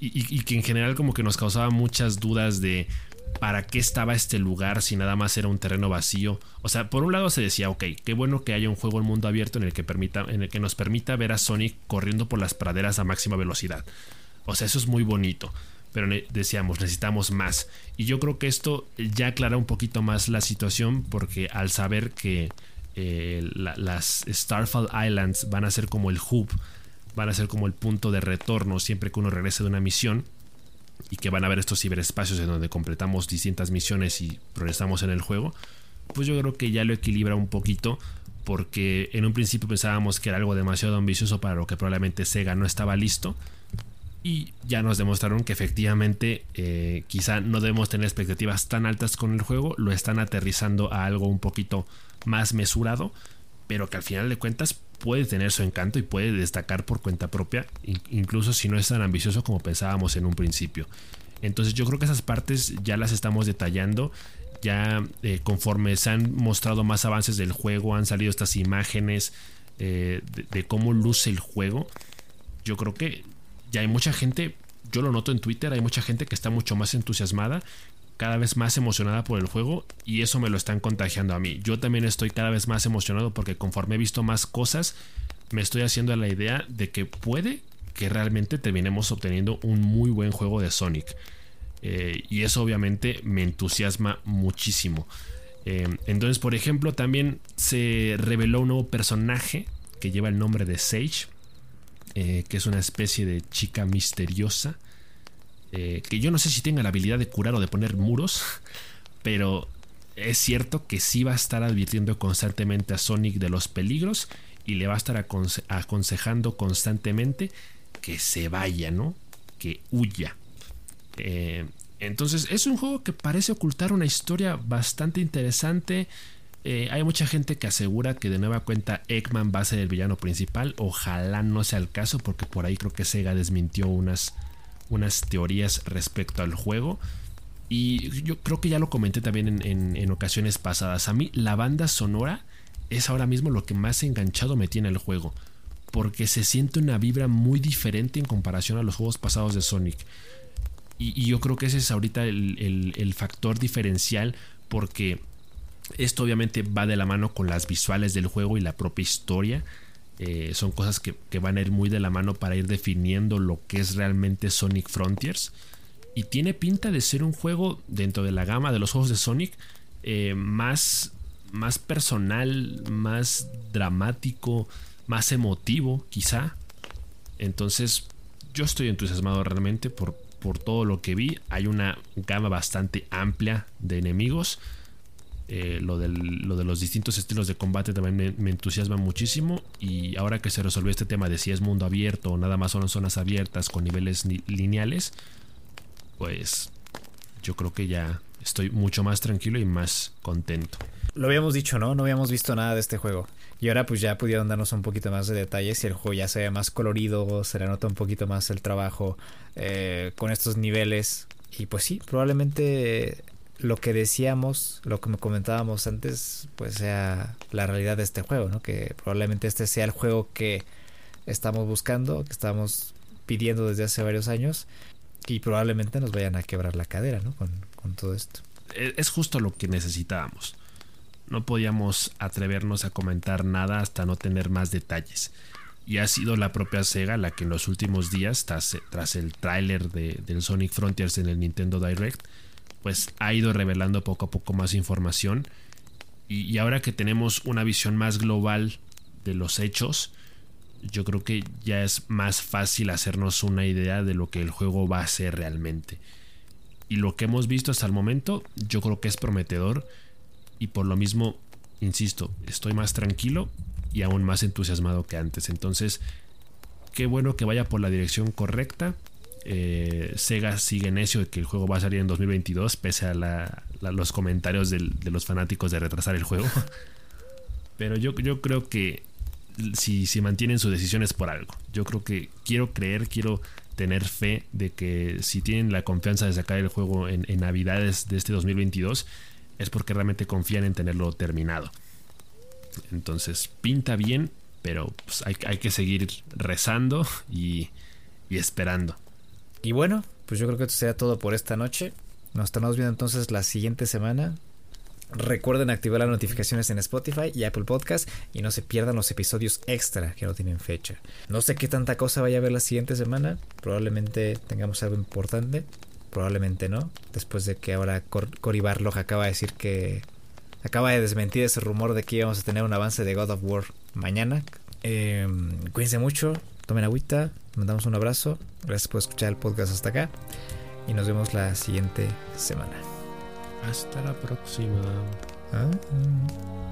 y, que en general como que nos causaba muchas dudas de para qué estaba este lugar si nada más era un terreno vacío. O sea, por un lado se decía, ok, qué bueno que haya un juego en mundo abierto en el que, permita, en el que nos permita ver a Sonic corriendo por las praderas a máxima velocidad. O sea, eso es muy bonito. Pero decíamos, necesitamos más. Y yo creo que esto ya aclara un poquito más la situación porque al saber que eh, las Starfall Islands van a ser como el hub, van a ser como el punto de retorno siempre que uno regrese de una misión, y que van a haber estos ciberespacios en donde completamos distintas misiones y progresamos en el juego, pues yo creo que ya lo equilibra un poquito porque en un principio pensábamos que era algo demasiado ambicioso para lo que probablemente Sega no estaba listo y ya nos demostraron que efectivamente eh, quizá no debemos tener expectativas tan altas con el juego, lo están aterrizando a algo un poquito más mesurado, pero que al final de cuentas puede tener su encanto y puede destacar por cuenta propia, incluso si no es tan ambicioso como pensábamos en un principio. Entonces yo creo que esas partes ya las estamos detallando. Ya eh, conforme se han mostrado más avances del juego, han salido estas imágenes eh, de, cómo luce el juego. Yo creo que ya hay mucha gente, yo lo noto en Twitter, hay mucha gente que está mucho más entusiasmada cada vez más emocionada por el juego y eso me lo están contagiando a mí. Yo también estoy cada vez más emocionado porque conforme he visto más cosas, me estoy haciendo la idea de que puede que realmente terminemos obteniendo un muy buen juego de Sonic. Eh, y eso obviamente me entusiasma muchísimo. Eh, entonces, por ejemplo, también se reveló un nuevo personaje que lleva el nombre de Sage, eh, que es una especie de chica misteriosa eh, que yo no sé si tenga la habilidad de curar o de poner muros, pero es cierto que sí va a estar advirtiendo constantemente a Sonic de los peligros y le va a estar aconsejando constantemente que se vaya, ¿no? Que huya. Eh, entonces es un juego que parece ocultar una historia bastante interesante. Eh, hay mucha gente que asegura que de nueva cuenta Eggman va a ser el villano principal. Ojalá no sea el caso porque por ahí creo que Sega desmintió unas unas teorías respecto al juego. Y yo creo que ya lo comenté también en, ocasiones pasadas. A mí la banda sonora es ahora mismo lo que más enganchado me tiene el juego. Porque se siente una vibra muy diferente en comparación a los juegos pasados de Sonic. Y, yo creo que ese es ahorita el factor diferencial. Porque esto obviamente va de la mano con las visuales del juego y la propia historia. Eh, son cosas que, van a ir muy de la mano para ir definiendo lo que es realmente Sonic Frontiers. Y tiene pinta de ser un juego dentro de la gama de los juegos de Sonic eh, más, más personal, más dramático, más emotivo quizá. Entonces yo estoy entusiasmado realmente por, por todo lo que vi. Hay una gama bastante amplia de enemigos. Eh, lo, de los distintos estilos de combate también me, entusiasma muchísimo. Y ahora que se resolvió este tema de si es mundo abierto o nada más son zonas abiertas con niveles lineales, pues yo creo que ya estoy mucho más tranquilo y más contento. Lo habíamos dicho, ¿no? No habíamos visto nada de este juego. Y ahora pues ya pudieron darnos un poquito más de detalles y el juego ya se ve más colorido, se le nota un poquito más el trabajo eh, con estos niveles. Y pues sí, probablemente lo que decíamos, lo que me comentábamos antes, pues sea la realidad de este juego, ¿no? Que probablemente este sea el juego que estamos buscando, que estamos pidiendo desde hace varios años y probablemente nos vayan a quebrar la cadera, ¿no? Con, con todo esto. E, es justo lo que necesitábamos. No podíamos atrevernos a comentar nada hasta no tener más detalles. Y ha sido la propia Sega la que en los últimos días, tras, tras el tráiler de, del Sonic Frontiers en el Nintendo Direct, pues ha ido revelando poco a poco más información. Y, y ahora que tenemos una visión más global de los hechos, yo creo que ya es más fácil hacernos una idea de lo que el juego va a ser realmente. Y lo que hemos visto hasta el momento, yo creo que es prometedor. Y por lo mismo, insisto, estoy más tranquilo y aún más entusiasmado que antes. Entonces, qué bueno que vaya por la dirección correcta. Eh, Sega sigue necio de que el juego va a salir en 2022, pese a, los comentarios de los fanáticos de retrasar el juego. Pero yo, creo que si, si mantienen sus decisiones por algo. Yo creo que quiero creer, quiero tener fe de que si tienen la confianza de sacar el juego en, Navidades de este 2022, es porque realmente confían en tenerlo terminado. Entonces, pinta bien, pero pues, hay, que seguir rezando y esperando. Y bueno, pues yo creo que esto será todo por esta noche. Nos estamos viendo entonces la siguiente semana Recuerden activar las notificaciones en Spotify y Apple Podcast y no se pierdan los episodios extra que no tienen fecha. No sé qué tanta cosa vaya a haber la siguiente semana. Probablemente tengamos algo importante. Probablemente no. Después de que ahora Cory Barlog acaba de decir que. Acaba de desmentir ese rumor de que íbamos a tener un avance de God of War mañana. Eh, cuídense mucho. Tomen agüita. Mandamos un abrazo. Gracias por escuchar el podcast hasta acá. Y nos vemos la siguiente semana. Hasta la próxima. Ah.